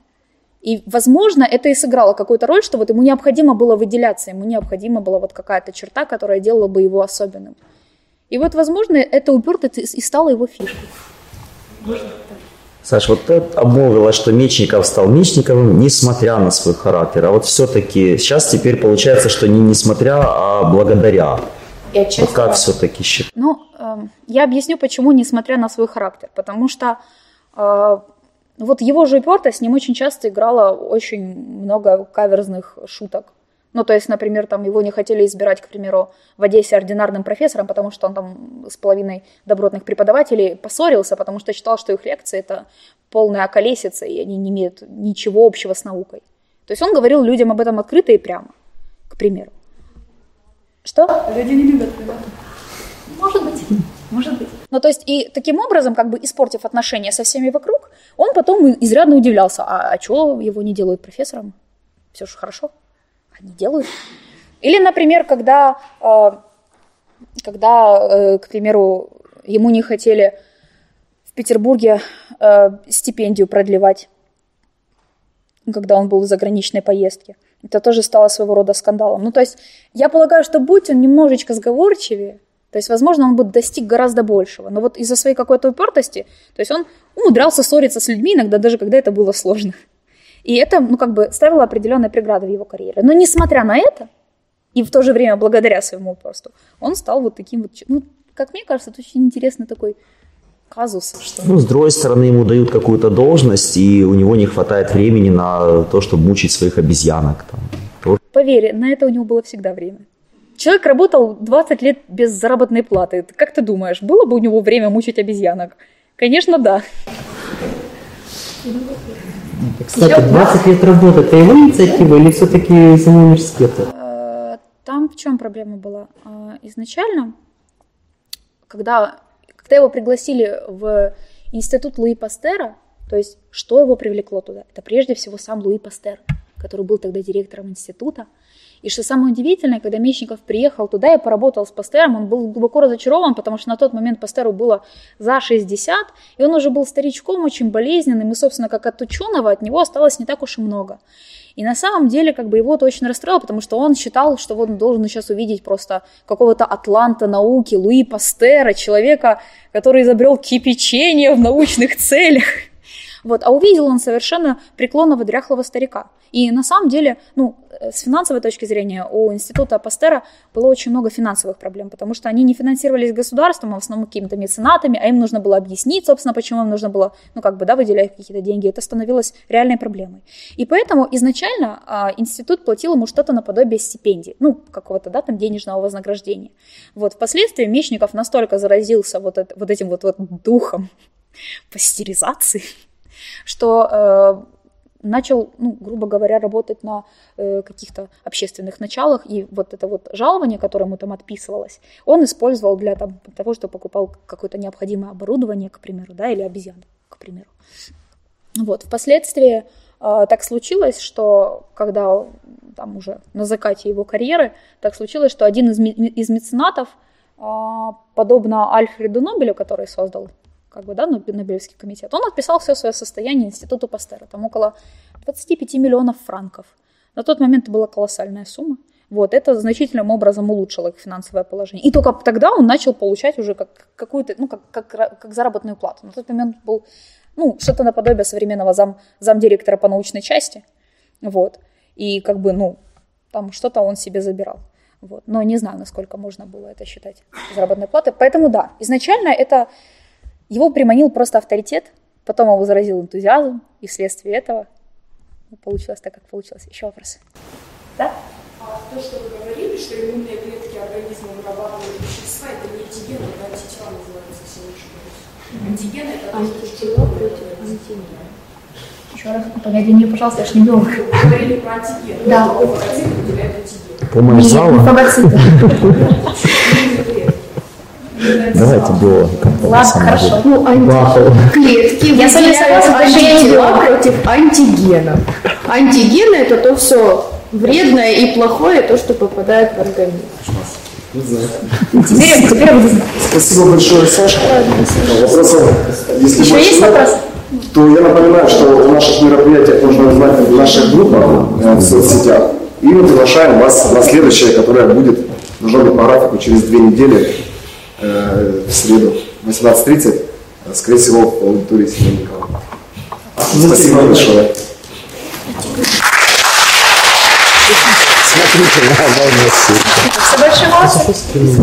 И, возможно, это и сыграло какую-то роль, что вот ему необходимо было выделяться, ему необходима была вот какая-то черта, которая делала бы его особенным. И вот, возможно, эта упертость и стала его фишкой. Саш, вот ты обмолвила, что Мечников стал Мечниковым, несмотря на свой характер. А вот все-таки сейчас теперь получается, что не несмотря, а благодаря. И Вот отчасти как все-таки считать? Ну, эм, я объясню, почему, несмотря на свой характер. Потому что э, вот его же упертость с ним очень часто играла очень много каверзных шуток. Ну, то есть, например, там его не хотели избирать, к примеру, в Одессе ординарным профессором, потому что он там с половиной добротных преподавателей поссорился, потому что считал, что их лекции это полная околесица, и они не имеют ничего общего с наукой. То есть он говорил людям об этом открыто и прямо, к примеру. Что? Люди не любят ребята. Может быть, может быть. Ну, то есть, и таким образом, как бы испортив отношения со всеми вокруг, он потом изрядно удивлялся, а, а чего его не делают профессором? Все же хорошо. Они делают. Или, например, когда, э, когда э, к примеру, ему не хотели в Петербурге э, стипендию продлевать, когда он был в заграничной поездке. Это тоже стало своего рода скандалом. Ну, то есть, я полагаю, что будь он немножечко сговорчивее, то есть, возможно, он бы достиг гораздо большего. Но вот из-за своей какой-то упертости, то есть он умудрялся ссориться с людьми иногда, даже когда это было сложно. И это, ну, как бы ставило определенные преграды в его карьере. Но несмотря на это, и в то же время благодаря своему упорству, он стал вот таким вот, ну, как мне кажется, это очень интересный такой казус, что Ну, с другой стороны, ему дают какую-то должность, и у него не хватает времени на то, чтобы мучить своих обезьянок. Там. Поверь, на это у него было всегда время. Человек работал 20 лет без заработной платы. Как ты думаешь, было бы у него время мучить обезьянок? Конечно, да. Кстати, 20 лет работы, это его инициатива или все-таки из университета? Э, Там в чем проблема была? Э, Изначально, когда, когда его пригласили в институт Луи Пастера, то есть что его привлекло туда? Это прежде всего сам Луи Пастер, который был тогда директором института. И что самое удивительное, когда Мечников приехал туда и поработал с Пастером, он был глубоко разочарован, потому что на тот момент Пастеру было за 60, и он уже был старичком, очень болезненным, и, собственно, как от ученого от него осталось не так уж и много. И на самом деле, как бы его это очень расстроило, потому что он считал, что вот он должен сейчас увидеть просто какого-то атланта науки, Луи Пастера, человека, который изобрел кипячение в научных целях. Вот, а увидел он совершенно преклонного дряхлого старика. И на самом деле, ну, э, с финансовой точки зрения, у института Пастера было очень много финансовых проблем, потому что они не финансировались государством, а в основном какими-то меценатами, а им нужно было объяснить, собственно, почему им нужно было, ну, как бы, да, выделять какие-то деньги. Это становилось реальной проблемой. И поэтому изначально а, институт платил ему что-то наподобие стипендии, ну, какого-то, да, там, денежного вознаграждения. Вот, впоследствии Мечников настолько заразился вот, это, вот этим вот, вот духом пастеризации, что э, начал, ну, грубо говоря, работать на э, каких-то общественных началах, и вот это вот жалование, которое ему там отписывалось, он использовал для там, того, что покупал какое-то необходимое оборудование, к примеру, да, или обезьяну, к примеру. Вот, впоследствии э, так случилось, что когда там уже на закате его карьеры, так случилось, что один из, из меценатов, э, подобно Альфреду Нобелю, который создал как бы, да, Нобелевский комитет, он отписал все свое состояние институту Пастера, там около 25 миллионов франков. На тот момент это была колоссальная сумма. Вот, это значительным образом улучшило их финансовое положение. И только тогда он начал получать уже как, какую-то, ну, как, как, как заработную плату. На тот момент был, ну, что-то наподобие современного зам, замдиректора по научной части. Вот. И как бы, ну, там что-то он себе забирал. Вот. Но не знаю, насколько можно было это считать заработной платой. Поэтому да, изначально это его приманил просто авторитет, потом его заразил энтузиазм, и вследствие этого получилось так, как получилось. Еще вопросы? Да? А то, что вы говорили, что иммунные клетки организма вырабатывают вещества, это не антиген, это антитела называется, если не ошибаюсь. Антиген это антитела против антигена. Еще раз повторяйте мне, пожалуйста, я же не биолог. Говорили про антиген. Да. Фагоцит выделяет антиген. Помощь зала? Давайте биолога. Ладно, хорошо. Ну, антиклетки Я с вами согласна, биолог. против антигенов. Антигены это то все вредное и плохое, то, что попадает в организм. Теперь, теперь буду знать. Спасибо большое, Саша. Вопросов, если Еще есть вопросы? то я напоминаю, что в наших мероприятиях можно узнать в наших группах э, в соцсетях. И мы приглашаем вас на следующее, которое будет, должно быть по графику через две недели, э, в среду, 18.30, э, скорее всего, в аудитории Семенникова. Спасибо большое. Смотрите на Все большие молодцы.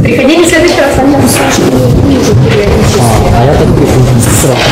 Приходите в следующий раз. Аня. А я так сразу.